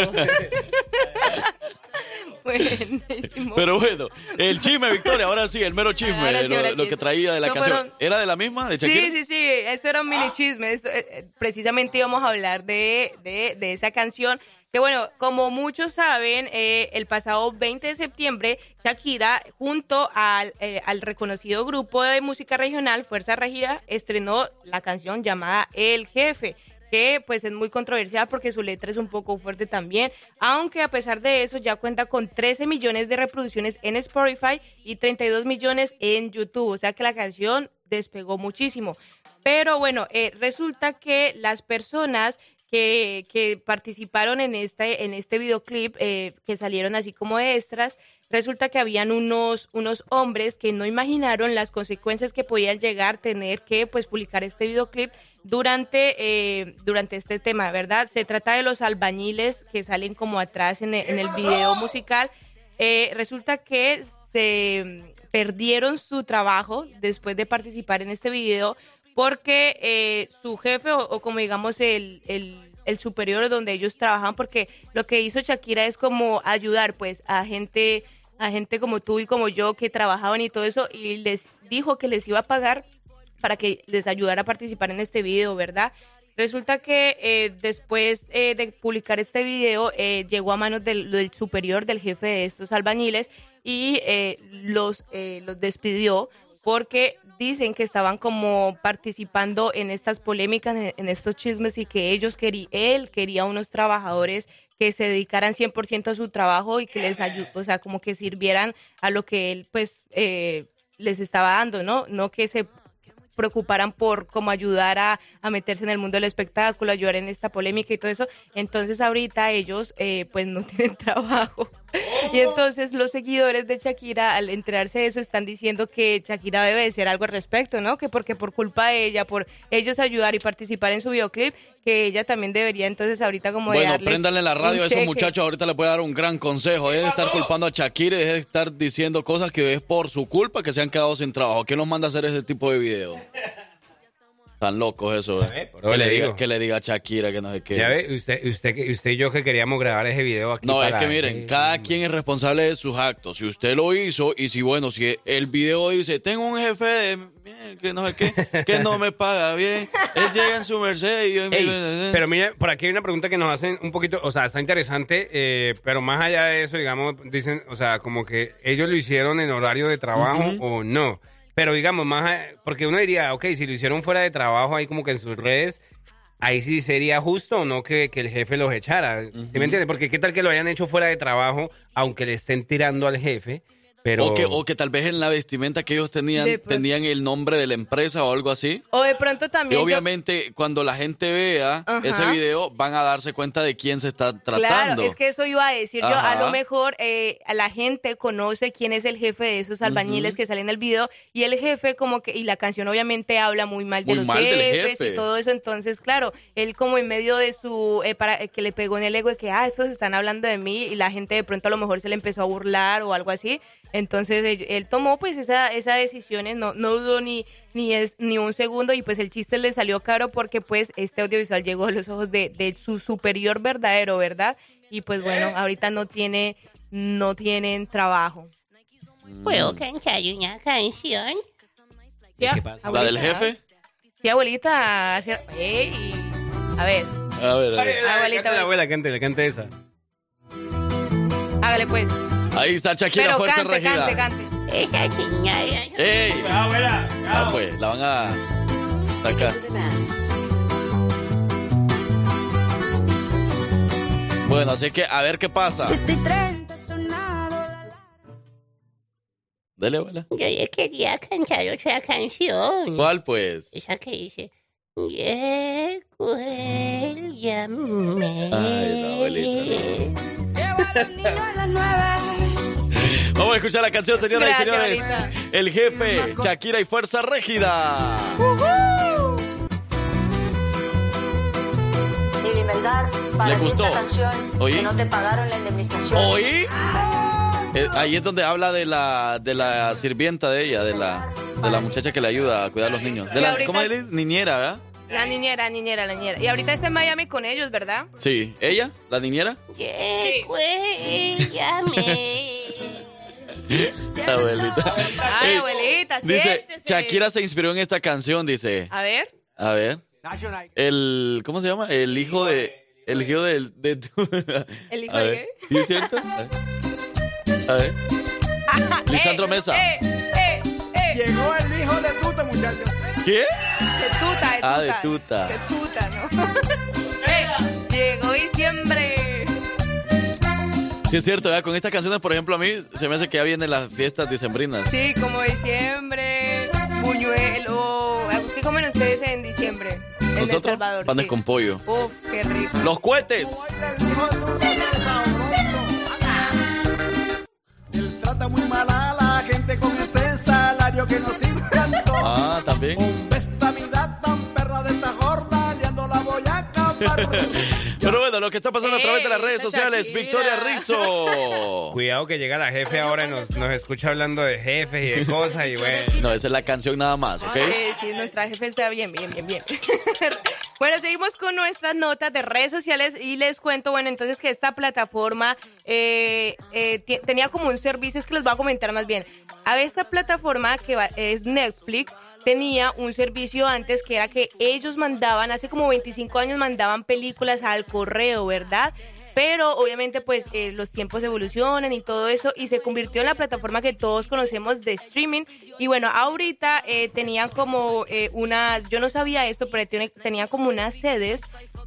Buenísimo. Pero bueno, el chisme, Victoria, ahora sí, el mero chisme, Ahora sí, lo, ahora sí, lo que traía de la canción. fueron- ¿Era de la misma, de Shakira? Sí, sí, sí, eso era un mini chisme. eso, eh, eh, precisamente íbamos a hablar de, de, de esa canción. Que bueno, como muchos saben, eh, el pasado 20 de septiembre, Shakira, junto al, eh, al reconocido grupo de música regional Fuerza Regida, estrenó la canción llamada El Jefe que pues es muy controversial porque su letra es un poco fuerte también, aunque a pesar de eso ya cuenta con 13 millones de reproducciones en Spotify y 32 millones en YouTube, o sea que la canción despegó muchísimo. Pero bueno, eh, resulta que las personas que, que participaron en este, en este videoclip, eh, que salieron así como extras, resulta que habían unos, unos hombres que no imaginaron las consecuencias que podían llegar a tener que pues publicar este videoclip durante, eh, durante este tema, ¿verdad? Se trata de los albañiles que salen como atrás en el, en el video musical. Eh, resulta que se mm, perdieron su trabajo después de participar en este video porque eh, su jefe o, o como digamos el, el, el superior donde ellos trabajan, porque lo que hizo Shakira es como ayudar pues a gente, a gente como tú y como yo que trabajaban y todo eso y les dijo que les iba a pagar para que les ayudara a participar en este video, ¿verdad? Resulta que eh, después eh, de publicar este video eh, llegó a manos del, superior, del jefe de estos albañiles y eh, los, los despidió porque dicen que estaban como participando en estas polémicas, en, en estos chismes y que ellos querían, él quería unos trabajadores que se dedicaran 100% a su trabajo y que les ayudó, o sea, como que sirvieran a lo que él pues eh, les estaba dando, ¿no? No que se preocuparan por cómo ayudar a, a, meterse en el mundo del espectáculo, ayudar en esta polémica y todo eso. Entonces ahorita ellos eh, pues no *laughs* tienen trabajo. *laughs* Y entonces los seguidores de Shakira al enterarse de eso están diciendo que Shakira debe decir algo al respecto, ¿no? Que porque por culpa de ella, por ellos ayudar y participar en su videoclip, que ella también debería entonces ahorita como de Bueno, darles préndanle la radio a esos cheque. muchachos. Ahorita voy a dar un gran consejo. Dejen de estar culpando a Shakira y dejen de estar diciendo cosas que es por su culpa que se han quedado sin trabajo. ¿Quién nos manda a hacer ese tipo de videos? Tan locos eso. eh. Que le diga, digo. que le diga a Shakira que no sé qué. Ya ve, usted, usted, usted y yo que queríamos grabar ese video aquí. No, es que miren, cada quien es responsable de sus actos. Si usted lo hizo y si, bueno, si el video dice, tengo un jefe de, bien, que no sé qué, que no me paga bien, él llega en su Mercedes y yo en mi- Ey, pero mire, por aquí hay una pregunta que nos hacen un poquito, o sea, está interesante, eh, pero más allá de eso, digamos, dicen, o sea, como que ellos lo hicieron en horario de trabajo o no. Pero digamos, más, a- porque uno diría, ok, si lo hicieron fuera de trabajo, ahí como que en sus redes, ahí sí sería justo o no que, que el jefe los echara. ¿Sí me entiendes? Porque qué tal que lo hayan hecho fuera de trabajo, aunque le estén tirando al jefe, pero... O, que, o que tal vez en la vestimenta que ellos tenían, tenían el nombre de la empresa o algo así. O de pronto Y también... yo- obviamente cuando la gente vea Ajá. ese video van a darse cuenta de quién se está tratando. Claro, es que eso iba a decir yo. A lo mejor eh, a la gente conoce quién es el jefe de esos albañiles que salen en el video y el jefe como que, y la canción obviamente habla muy mal de Muy los mal del jefes jefe. y todo eso. Entonces, claro, él como en medio de su, eh, para eh, que le pegó en el ego de que, ah, esos están hablando de mí y la gente de pronto a lo mejor se le empezó a burlar o algo así. Entonces él, él tomó pues esa, esa decisión, no, no dudó ni, ni, es, ni un segundo y pues el chiste le salió caro porque pues este audiovisual llegó a los ojos de, de su superior verdadero, ¿verdad? Y pues bueno, ahorita no tiene, no tienen trabajo. ¿Puedo cantar una canción? ¿Ya? ¿La del abuelita? jefe? Sí, abuelita. hacia- Ey, A ver, A ver, a ver. abuelita, Cante la abuela, cante, cante esa. hágale pues. Ahí está Shakira, Pero fuerza cante, regida. cante, cante. Esa señora. ¡Ey! abuela! Ah, pues, la van a sacar. Bueno, así que a ver qué pasa. Dale, abuela. Yo le quería cantar otra canción. ¿Cuál, pues? Esa que dice. Ay, la abuelita. Vamos a escuchar la canción, señoras y señores. El jefe, Shakira y Fuerza Régida. Lili Melgar, para ¿Le ti gustó? esta canción ¿Oí? que no te pagaron la indemnización. ¿Oí? Eh, ahí es donde habla de la, de la sirvienta de ella, de la, de la muchacha que le ayuda a cuidar a los niños. De la, ¿Cómo es? Niñera, ¿verdad? La niñera, niñera, la niñera. Y ahorita está en Miami con ellos, ¿verdad? Sí. ¿Ella? ¿La niñera? El llamé. Abuelita. Ay, abuelita, Dice, siéntese. Shakira se inspiró en esta canción, dice. A ver. A ver. El, ¿cómo se llama? El hijo de, el hijo del, de, tu- *laughs* ¿El hijo de qué? ¿Sí es cierto? A ver. A ver. *laughs* Lisandro Mesa. Eh, eh, eh. Llegó el hijo de tuta, muchachos. ¿Qué? De tuta, de tuta. Ah, de tuta. De tuta, ¿no? *laughs* Eh, llegó diciembre. Sí es cierto, ¿verdad? Con estas canciones, por ejemplo, a mí se me hace que ya vienen las fiestas dicembrinas. Sí, como diciembre, buñuelo. ¿Qué comen ustedes en diciembre? En El Nosotros, Salvador. panes sí. con pollo. Uf, qué rico. Los cohetes. Él trata muy mal a la gente con este salario que nos encantó. Ah, también. Esta vida tan perra de esta gorda, liando la voy *laughs* lo que está pasando a través de las redes sociales, Shakira. Victoria Rizzo. *laughs* Cuidado que llega la jefe ahora y nos, nos escucha hablando de jefes y de cosas y bueno. No, esa es la canción nada más, ¿ok? Eh, sí, nuestra jefe está bien, bien, bien, bien. *laughs* bueno, seguimos con nuestras notas de redes sociales y les cuento, bueno, entonces que esta plataforma eh, eh, tenía como un servicio, es que les voy a comentar más bien. A ver, esta plataforma que va- es Netflix tenía un servicio antes que era que ellos mandaban, hace como 25 años mandaban películas al correo, ¿verdad? Pero obviamente pues eh, los tiempos evolucionan y todo eso y se convirtió en la plataforma que todos conocemos de streaming. Y bueno, ahorita eh, tenía como eh, unas, yo no sabía esto, pero tiene- tenía como unas sedes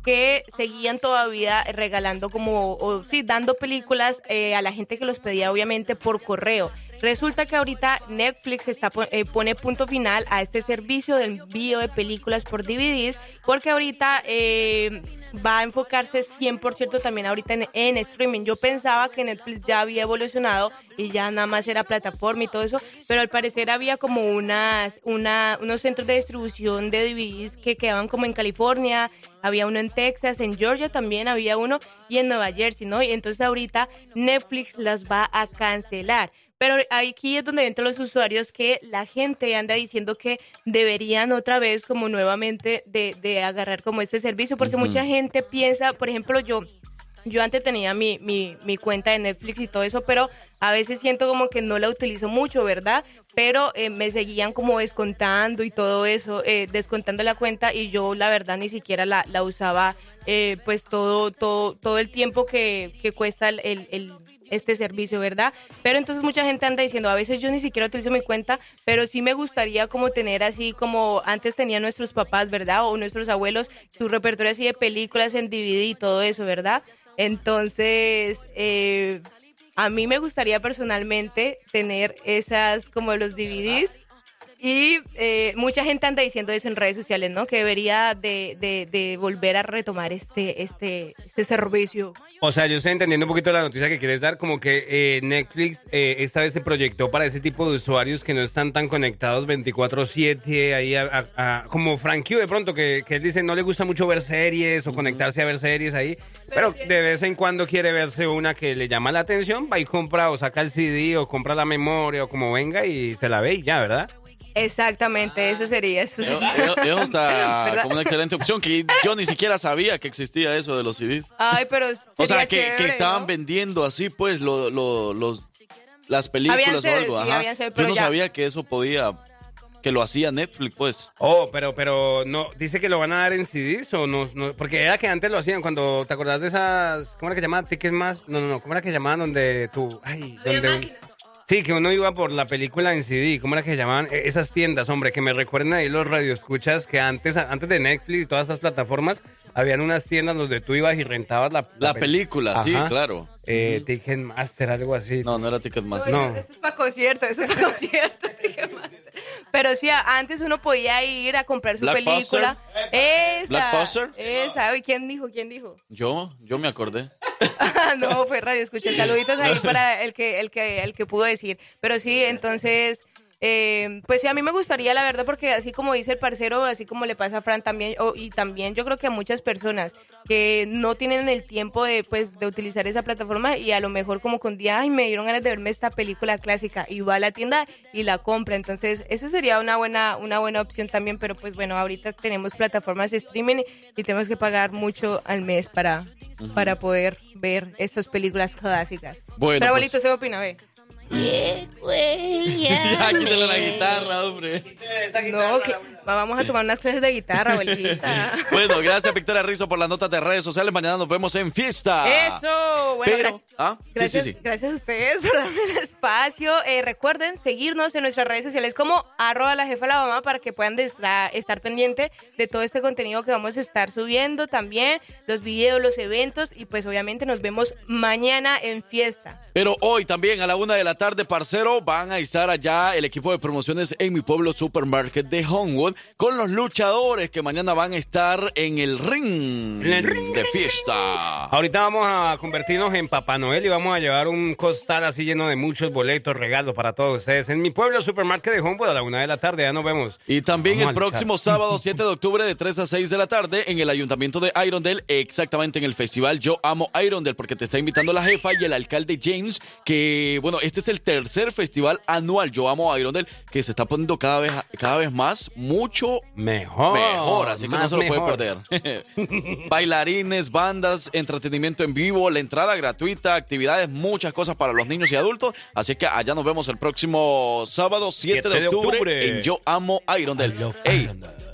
que seguían todavía regalando como, o sí, dando películas eh, a la gente que los pedía obviamente por correo. Resulta que ahorita Netflix está, eh, pone punto final a este servicio del envío de películas por DVDs porque ahorita eh, va a enfocarse 100% también ahorita en, streaming. Yo pensaba que Netflix ya había evolucionado y ya nada más era plataforma y todo eso, pero al parecer había como unas, una, unos centros de distribución de DVDs que quedaban como en California, había uno en Texas, en Georgia también había uno y en Nueva Jersey, ¿no? Y entonces ahorita Netflix las va a cancelar. Pero aquí es donde entran los usuarios que la gente anda diciendo que deberían otra vez como nuevamente de, agarrar como este servicio, porque mucha gente piensa, por ejemplo, yo, yo antes tenía mi, mi, mi, cuenta de Netflix y todo eso, pero a veces siento como que no la utilizo mucho, ¿verdad? Pero eh, me seguían como descontando y todo eso, eh, descontando la cuenta y yo la verdad ni siquiera la, la usaba eh, pues todo, todo, todo el tiempo que, que cuesta el, el este servicio, ¿verdad? Pero entonces mucha gente anda diciendo, a veces yo ni siquiera utilizo mi cuenta, pero sí me gustaría como tener así como antes tenían nuestros papás, ¿verdad? O nuestros abuelos, su repertorio así de películas en DVD y todo eso, ¿verdad? Entonces, eh, a mí me gustaría personalmente tener esas como los DVDs y eh, mucha gente anda diciendo eso en redes sociales, ¿no? Que debería de, de, volver a retomar este, este, este, servicio. O sea, yo estoy entendiendo un poquito la noticia que quieres dar, como que eh, Netflix eh, esta vez se proyectó para ese tipo de usuarios que no están tan conectados 24/7, ahí a, como Frank Q de pronto, que, que él dice no le gusta mucho ver series o conectarse a ver series ahí, pero, de vez en cuando quiere verse una que le llama la atención, va y compra o saca el CD o compra la memoria o como venga y se la ve y ya, ¿verdad? Exactamente, eso sería. Eso, eso está *laughs* como una excelente opción, que yo ni siquiera sabía que existía eso de los CDs. Ay, pero O sea, que, estaban vendiendo así, pues, lo, los, las películas o algo. yo no sabía que eso podía que lo hacía Netflix, pues. Oh, pero, pero no, dice que lo van a dar en CDs o no, porque era que antes lo hacían cuando, ¿te acordás de esas, cómo era que llamaban? Tickets más, no, no, no, ¿cómo era que llamaban donde tú, ay, donde... Sí, que uno iba por la película en CD. ¿Cómo era que se llamaban e-, esas tiendas, hombre? Que me recuerden ahí los radioescuchas que antes, antes de Netflix y todas esas plataformas, habían unas tiendas donde tú ibas y rentabas la, la, película. sí, claro. Eh, Ticketmaster, algo así. No, no era Ticketmaster. No, Eso, es para conciertos, eso es para conciertos. *laughs* Pero sí, antes uno podía ir a comprar su película. Esa. Esa. ¿Quién dijo? ¿Quién dijo? Yo, yo me acordé. *laughs* no, fue radio, escuché. Saluditos ahí *laughs* para el que, el que, el que pudo decir. Pero sí, entonces eh, pues sí, a mí me gustaría, la verdad, porque así como dice el parcero, así como le pasa a Fran también, y también yo creo que a muchas personas que no tienen el tiempo de, pues, de utilizar esa plataforma y a lo mejor como con día, ay, me dieron ganas de verme esta película clásica y va a la tienda y la compra. Entonces, eso sería una buena, una buena opción también, pero pues bueno, ahorita tenemos plataformas de streaming y tenemos que pagar mucho al mes para, para poder ver estas películas clásicas. Bueno, pero abuelito, pues, ¿se opina? Ve. Bien, güey, ya. *laughs* quítale la guitarra, hombre. No, que vamos a tomar unas clases de guitarra, abuelita. *laughs* bueno, gracias Victoria Rizzo por las notas de redes sociales. Mañana nos vemos en fiesta. Eso, bueno, Pero, ¿ah? gracias, sí, sí, gracias a ustedes por darme el espacio. Eh, recuerden seguirnos en nuestras redes sociales como arroba la jefa la mamá para que puedan estar pendiente de todo este contenido que vamos a estar subiendo también, los videos, los eventos y pues obviamente nos vemos mañana en fiesta. Pero hoy también a la una de la tarde, parcero, van a estar allá el equipo de promociones en mi pueblo Supermarket de Homewood con los luchadores que mañana van a estar en el ring, de fiesta. Ahorita vamos a convertirnos en Papá Noel y vamos a llevar un costal así lleno de muchos boletos, regalos para todos ustedes en mi pueblo Supermarket de Homewood a la una de la tarde. Ya nos vemos. Y también el próximo sábado *laughs* 7 de octubre de 3 a 6 de la tarde en el ayuntamiento de Irondale, exactamente en el festival Yo Amo Irondale, porque te está invitando la jefa y el alcalde James, que bueno, este es el tercer festival anual Yo Amo Irondale, que se está poniendo cada vez, cada vez más, mucho mejor. Mejor, así que no se lo puede perder. *laughs* Bailarines, bandas, entretenimiento en vivo, la entrada gratuita, actividades, muchas cosas para los niños y adultos. Así que allá nos vemos el próximo sábado 7, de, octubre en Yo Amo Irondale.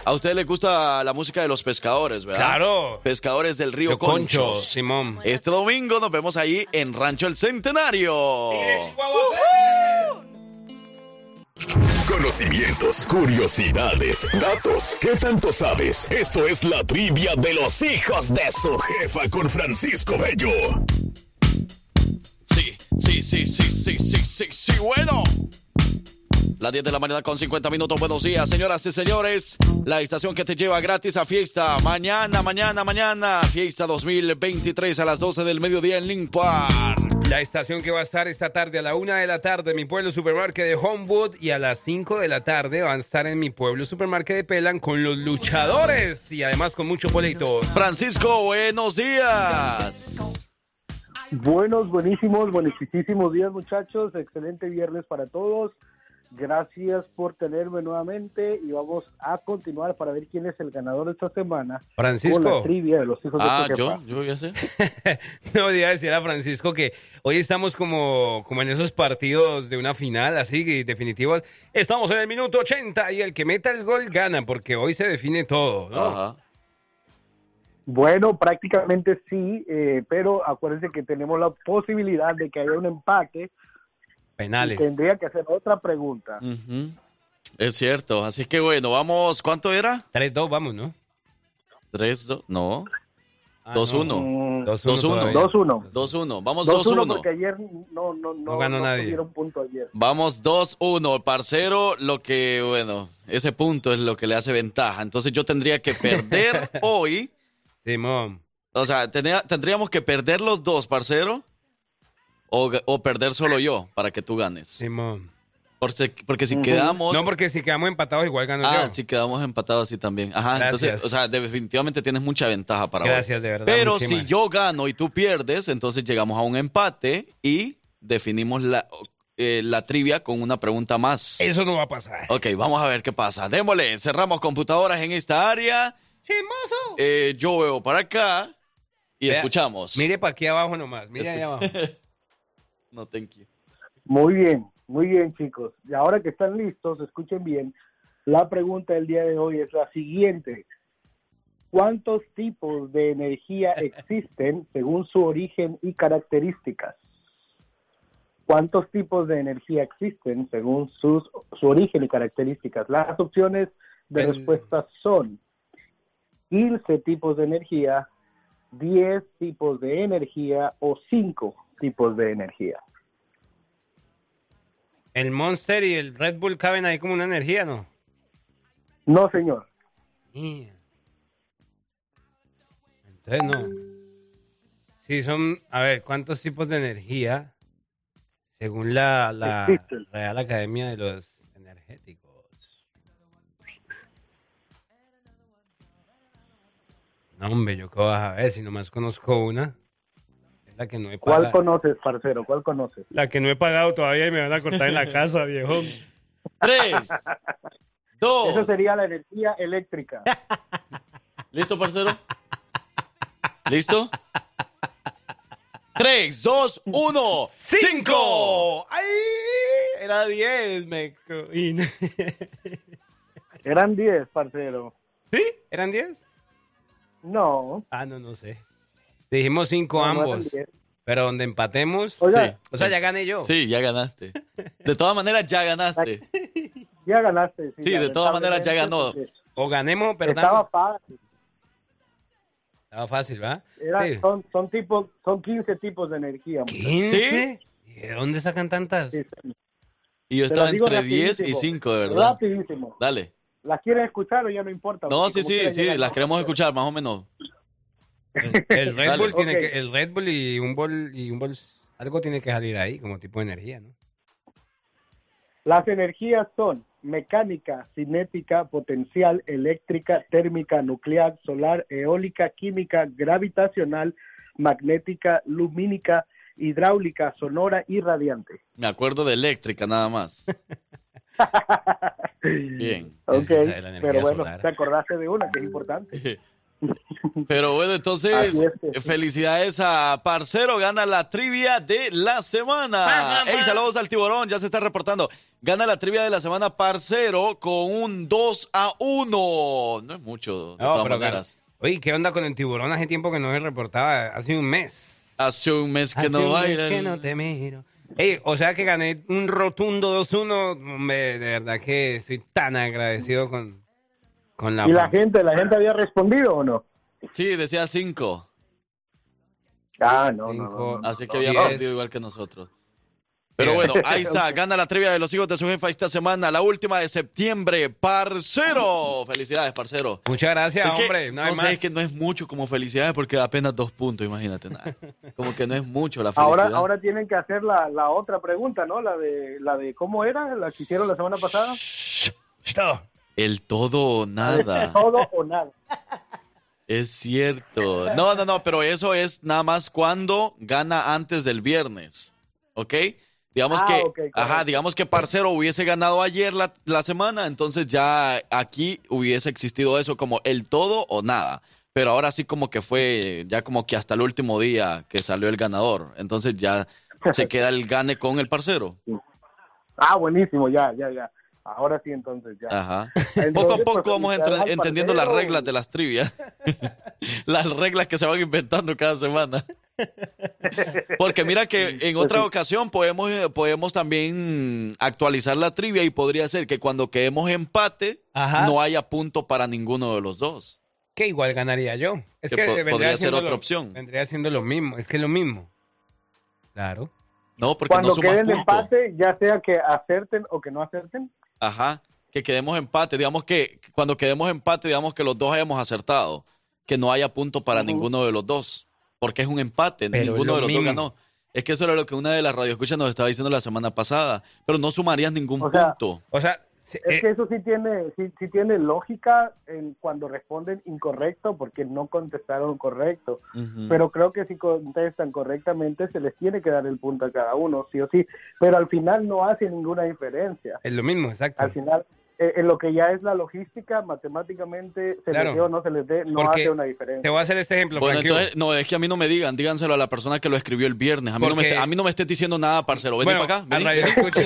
A ustedes les gusta la música de los pescadores, ¿verdad? Claro. Pescadores del río Concho, Simón. Este domingo nos vemos ahí en Rancho El Centenario. Conocimientos, curiosidades, datos. ¿Qué tanto sabes? Esto es la trivia de los hijos de su jefa con Francisco Bello. Sí, Sí, sí, sí, sí, sí, sí, sí, bueno. Las 10 de la mañana con 50 minutos. Buenos días, señoras y señores. La estación que te lleva gratis a fiesta. Mañana, mañana, mañana. Fiesta 2023 a las 12 del mediodía en Link Park. La estación que va a estar esta tarde a la 1 de la tarde en mi pueblo supermarket de Homewood y a las 5 de la tarde van a estar en mi pueblo supermarket de Pelan con los luchadores y además con muchos boletos. Francisco, buenos días. Buenos, buenísimos, buenísimos días muchachos. Excelente viernes para todos. Gracias por tenerme nuevamente y vamos a continuar para ver quién es el ganador esta semana. Francisco. Con la trivia de los hijos Ah, de tu yo, yo ya sé. *laughs* No, iba a decir a Francisco que hoy estamos como, como en esos partidos de una final, así definitivos. Estamos en el minuto 80 y el que meta el gol gana, porque hoy se define todo, ¿no? Ajá. Bueno, prácticamente sí, eh, pero acuérdense que tenemos la posibilidad de que haya un empate. Penales. Y tendría que hacer otra pregunta. Ujú. Es cierto. Así que bueno, vamos. ¿Cuánto era? 3-2, vamos, ¿no? 3-2. No. Ah, 2-1. Mm, 2-1 todavía. 2-1. 2-1. Vamos 2-1 2-1. porque ayer no, no, no, No ganó no nadie. tuvieron punto ayer. Vamos 2-1. Parcero, lo que, bueno, ese punto es lo que le hace ventaja. Entonces yo tendría que perder *laughs* hoy. Simón. O sea, tenía- tendríamos que perder los dos, parcero. O, o perder solo yo para que tú ganes. Simón. Porque, porque si quedamos. No, porque si quedamos empatados igual gano Ah, yo. si quedamos empatados así también. Ajá, Gracias. entonces, o sea, definitivamente tienes mucha ventaja para hoy. Gracias, de verdad. Pero muchísimas. si yo gano y tú pierdes, entonces llegamos a un empate y definimos la, eh, la trivia con una pregunta más. Eso no va a pasar. Ok, vamos a ver qué pasa. Démosle, cerramos computadoras en esta área. ¡Chismoso! Eh, yo veo para acá y Vea, escuchamos. Mire para aquí abajo nomás. Mire ahí abajo. *laughs* no, thank you. Muy bien, muy bien chicos. Y ahora que están listos, escuchen bien. La pregunta del día de hoy es la siguiente. ¿Cuántos tipos de energía *laughs* existen según su origen y características? ¿Cuántos tipos de energía existen según sus, su origen y características? Las opciones de El- respuesta son 15 tipos de energía, 10 tipos de energía o 5 tipos de energía. El Monster y el Red Bull caben ahí como una energía, ¿no? No, señor. Yeah. Entonces no. Sí, son, a ver, ¿cuántos tipos de energía según la, la. Real Academia de los Energéticos? No, hombre, yo qué vas a ver si nomás conozco una. La que no he ¿Cuál pagado. conoces, parcero? ¿Cuál conoces? La que no he pagado todavía y me van a cortar en la casa, viejo. *laughs* Tres, dos. Eso sería la energía eléctrica. *laughs* ¿Listo, parcero? ¿Listo? Tres, dos, uno, cinco. ¡Ay! Era 10, me Eran 10, parcero. ¿Sí? ¿Eran 10? No. Ah, no, no sé. Dijimos 5 No, no eran ambos. 10. pero donde empatemos. Oiga. Sí. O sea, ya gané yo. Sí, ya ganaste. De todas maneras, ya ganaste. *laughs* Ya ganaste. Sí, de todas maneras ya ganó. O ganemos, porque perdón. Estaba fácil. Estaba fácil, ¿va? Era- Sí. son, son, tipos, son 15 tipos de energía. muchachos. ¿15? ¿Y de dónde sacan tantas? Sí, sí. Y yo estaba entre 10 y rapidísimo. 5, de verdad. Rapidísimo. Dale. ¿Las quieren escuchar o ya no importa? No, sí, sí, sí, las queremos escuchar, más o menos. El, *laughs* el Red Dale. Bull tiene que, el Red Bull y un bol y un bol, algo tiene que salir ahí como tipo de energía, ¿no? Las energías son mecánica, cinética, potencial, eléctrica, térmica, nuclear, solar, eólica, química, gravitacional, magnética, lumínica, hidráulica, sonora y radiante. Me acuerdo de eléctrica nada más. *laughs* Bien. Ok, pero bueno, solar. te acordaste de una que es importante. *laughs* Pero bueno, entonces, sí. felicidades a Parcero, gana la trivia de la semana. Hey, saludos al tiburón, ya se está reportando. Gana la trivia de la semana Parcero con un 2 a 1. No es mucho, de No, todas pero maneras. Oye, ¿qué onda con el tiburón? Hace tiempo que no se reportaba, hace un mes. Hace un mes que Hace no baila. que no te miro. Ey, o sea que gané un rotundo 2-1. Hombre, de verdad que estoy tan agradecido con, con la... ¿Y la gente, la gente había respondido o no? Sí, decía 5. Ah, no, no, Cinco. no, no, Así que no. había Diez. perdido igual que nosotros. Pero bueno, *laughs* ahí está, gana la trivia de los hijos de su jefa esta semana, la última de septiembre, parcero. Felicidades, parcero. Muchas gracias, Es que, hombre. No, hay no sé, más. es que no es mucho como felicidades porque da apenas dos puntos, imagínate. nada. *laughs* Como que no es mucho la felicidad. Ahora, ahora tienen que hacer la, la otra pregunta, ¿no? La de, la de cómo era, la que hicieron la semana pasada. El todo o nada. Todo o nada. Es cierto. No, no, no, pero eso es nada más cuando gana antes del viernes. ¿Ok? Digamos Ah, que, ajá, digamos que Parcero hubiese ganado ayer la, la semana, entonces ya aquí hubiese existido eso como el todo o nada. Pero ahora sí como que fue ya como que hasta el último día que salió el ganador. Entonces ya se *laughs* queda el gane con el parcero. Ah, buenísimo, ya, ya, ya. Ahora sí, entonces ya. Ajá. *laughs* Entonces, Poco a pues, poco vamos felicidades al entendiendo las reglas de las trivias. *laughs* las reglas que se van inventando cada semana. *laughs* Porque mira que en otra ocasión podemos, eh, podemos también actualizar la trivia y podría ser que cuando quedemos empate Ajá. no haya punto para ninguno de los dos. Que igual ganaría yo. Es Que que, po- vendría podría ser siendo otra lo- opción. Vendría siendo lo mismo. Es que es lo mismo. Claro. No, porque Cuando no sumas queden punto. empate, ya sea que acerten o que no acerten. Ajá. Que quedemos empate. Digamos que cuando quedemos empate, digamos que los dos hayamos acertado. Que no haya punto para ninguno de los dos. Porque es un empate. Pero ninguno de los mismo. dos ganó. Es que eso era lo que una de las radioescuchas nos estaba diciendo la semana pasada. Pero no sumarías ningún O sea, punto. O sea, Es que eso sí tiene, sí, sí tiene lógica en cuando responden incorrecto porque no contestaron correcto. Pero creo que si contestan correctamente se les tiene que dar el punto a cada uno, sí o sí. Pero al final no hace ninguna diferencia. Es lo mismo, exacto. Al final, eh, en lo que ya es la logística, matemáticamente se Claro. les dé o no se les dé, no Porque hace una diferencia. Te voy a hacer este ejemplo. Bueno, entonces, no, es que a mí no me digan, díganselo a la persona que lo escribió el viernes. A mí, no me, Porque- esté- a mí no me estés diciendo nada, parcero. Vení Bueno, para acá. a radio *laughs* vení. escucha,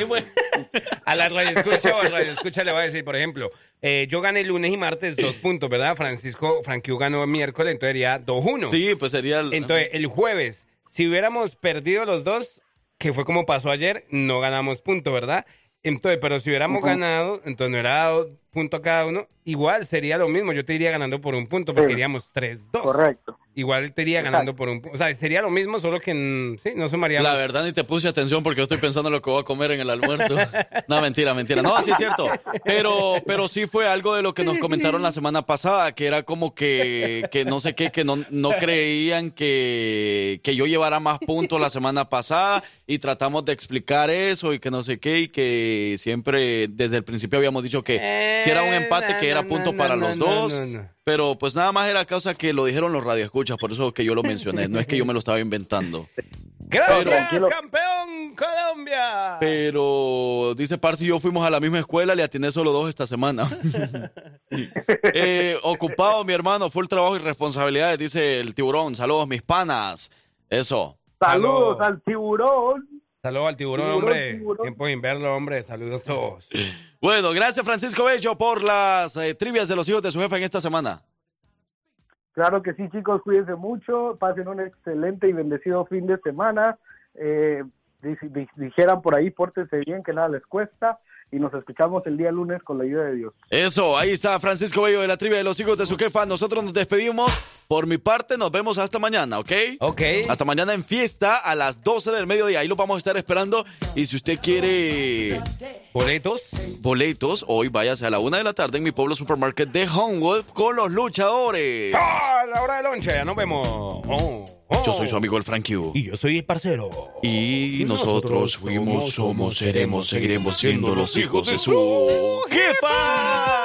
a la radio escucha o al radio escucha le voy a decir, por ejemplo, eh, yo gané lunes y martes dos puntos, ¿verdad? Francisco, Frankie ganó miércoles, entonces sería 2-1. Sí, pues sería el... Entonces, el jueves, si hubiéramos perdido los dos, que fue como pasó ayer, no ganamos punto, ¿verdad? Entonces, pero si hubiéramos ganado, entonces no era punto a cada uno, igual sería lo mismo, yo te iría ganando por un punto, porque Sí. iríamos 3-2. Correcto. Igual te iría ganando por un punto. O sea, sería lo mismo, solo que mm, sí, no sumaríamos. La verdad ni te puse atención porque yo estoy pensando en lo que voy a comer en el almuerzo. *laughs* No, mentira, mentira. No, sí es cierto. Pero, pero sí fue algo de lo que nos comentaron la semana pasada, que era como que, que no sé qué, que no, no creían que, que yo llevara más puntos la semana pasada y tratamos de explicar eso y que no sé qué y que siempre desde el principio habíamos dicho que si era un empate que era no, punto no, para no, los no, dos. no, no. Pero pues nada más era causa que lo dijeron los radioescuchas, por eso que yo lo mencioné. No es que yo me lo estaba inventando. *laughs* Gracias, Pero- campeón Colombia. Pero dice Parsi, yo fuimos a la misma escuela, le atiné solo dos esta semana. *laughs* Eh, ocupado, mi hermano, full trabajo y responsabilidades, dice el tiburón. Saludos, mis panas. Eso. Saludos al tiburón. Saludos al tiburón, Tiburón, hombre. tiburón. Tiempo sin verlo, hombre. Saludos a todos. Bueno, gracias Francisco Bello por las eh, trivias de los hijos de su jefe en esta semana. Claro que sí, chicos, cuídense mucho, pasen un excelente y bendecido fin de semana. Eh, di- di- dijeran por ahí, pórtense bien, que nada les cuesta. Y nos escuchamos el día lunes con la ayuda de Dios. Eso, ahí está Francisco Bello de la trivia de los hijos de su jefa. Nosotros nos despedimos. Por mi parte, nos vemos hasta mañana, ¿ok? Ok. Hasta mañana en fiesta a las 12 del mediodía. Ahí lo vamos a estar esperando. Y si usted quiere boletos, boletos, hoy váyase a la una de la tarde en mi pueblo supermarket de Homewood con los luchadores. ¡Ah, la hora de lonche! Ya nos vemos. Oh, oh. Yo soy su amigo el Frank Q. Y yo soy el parcero. Y nosotros Nosotros fuimos, somos, somos, seremos, seguiremos siendo los hijos de su ¡Jefa!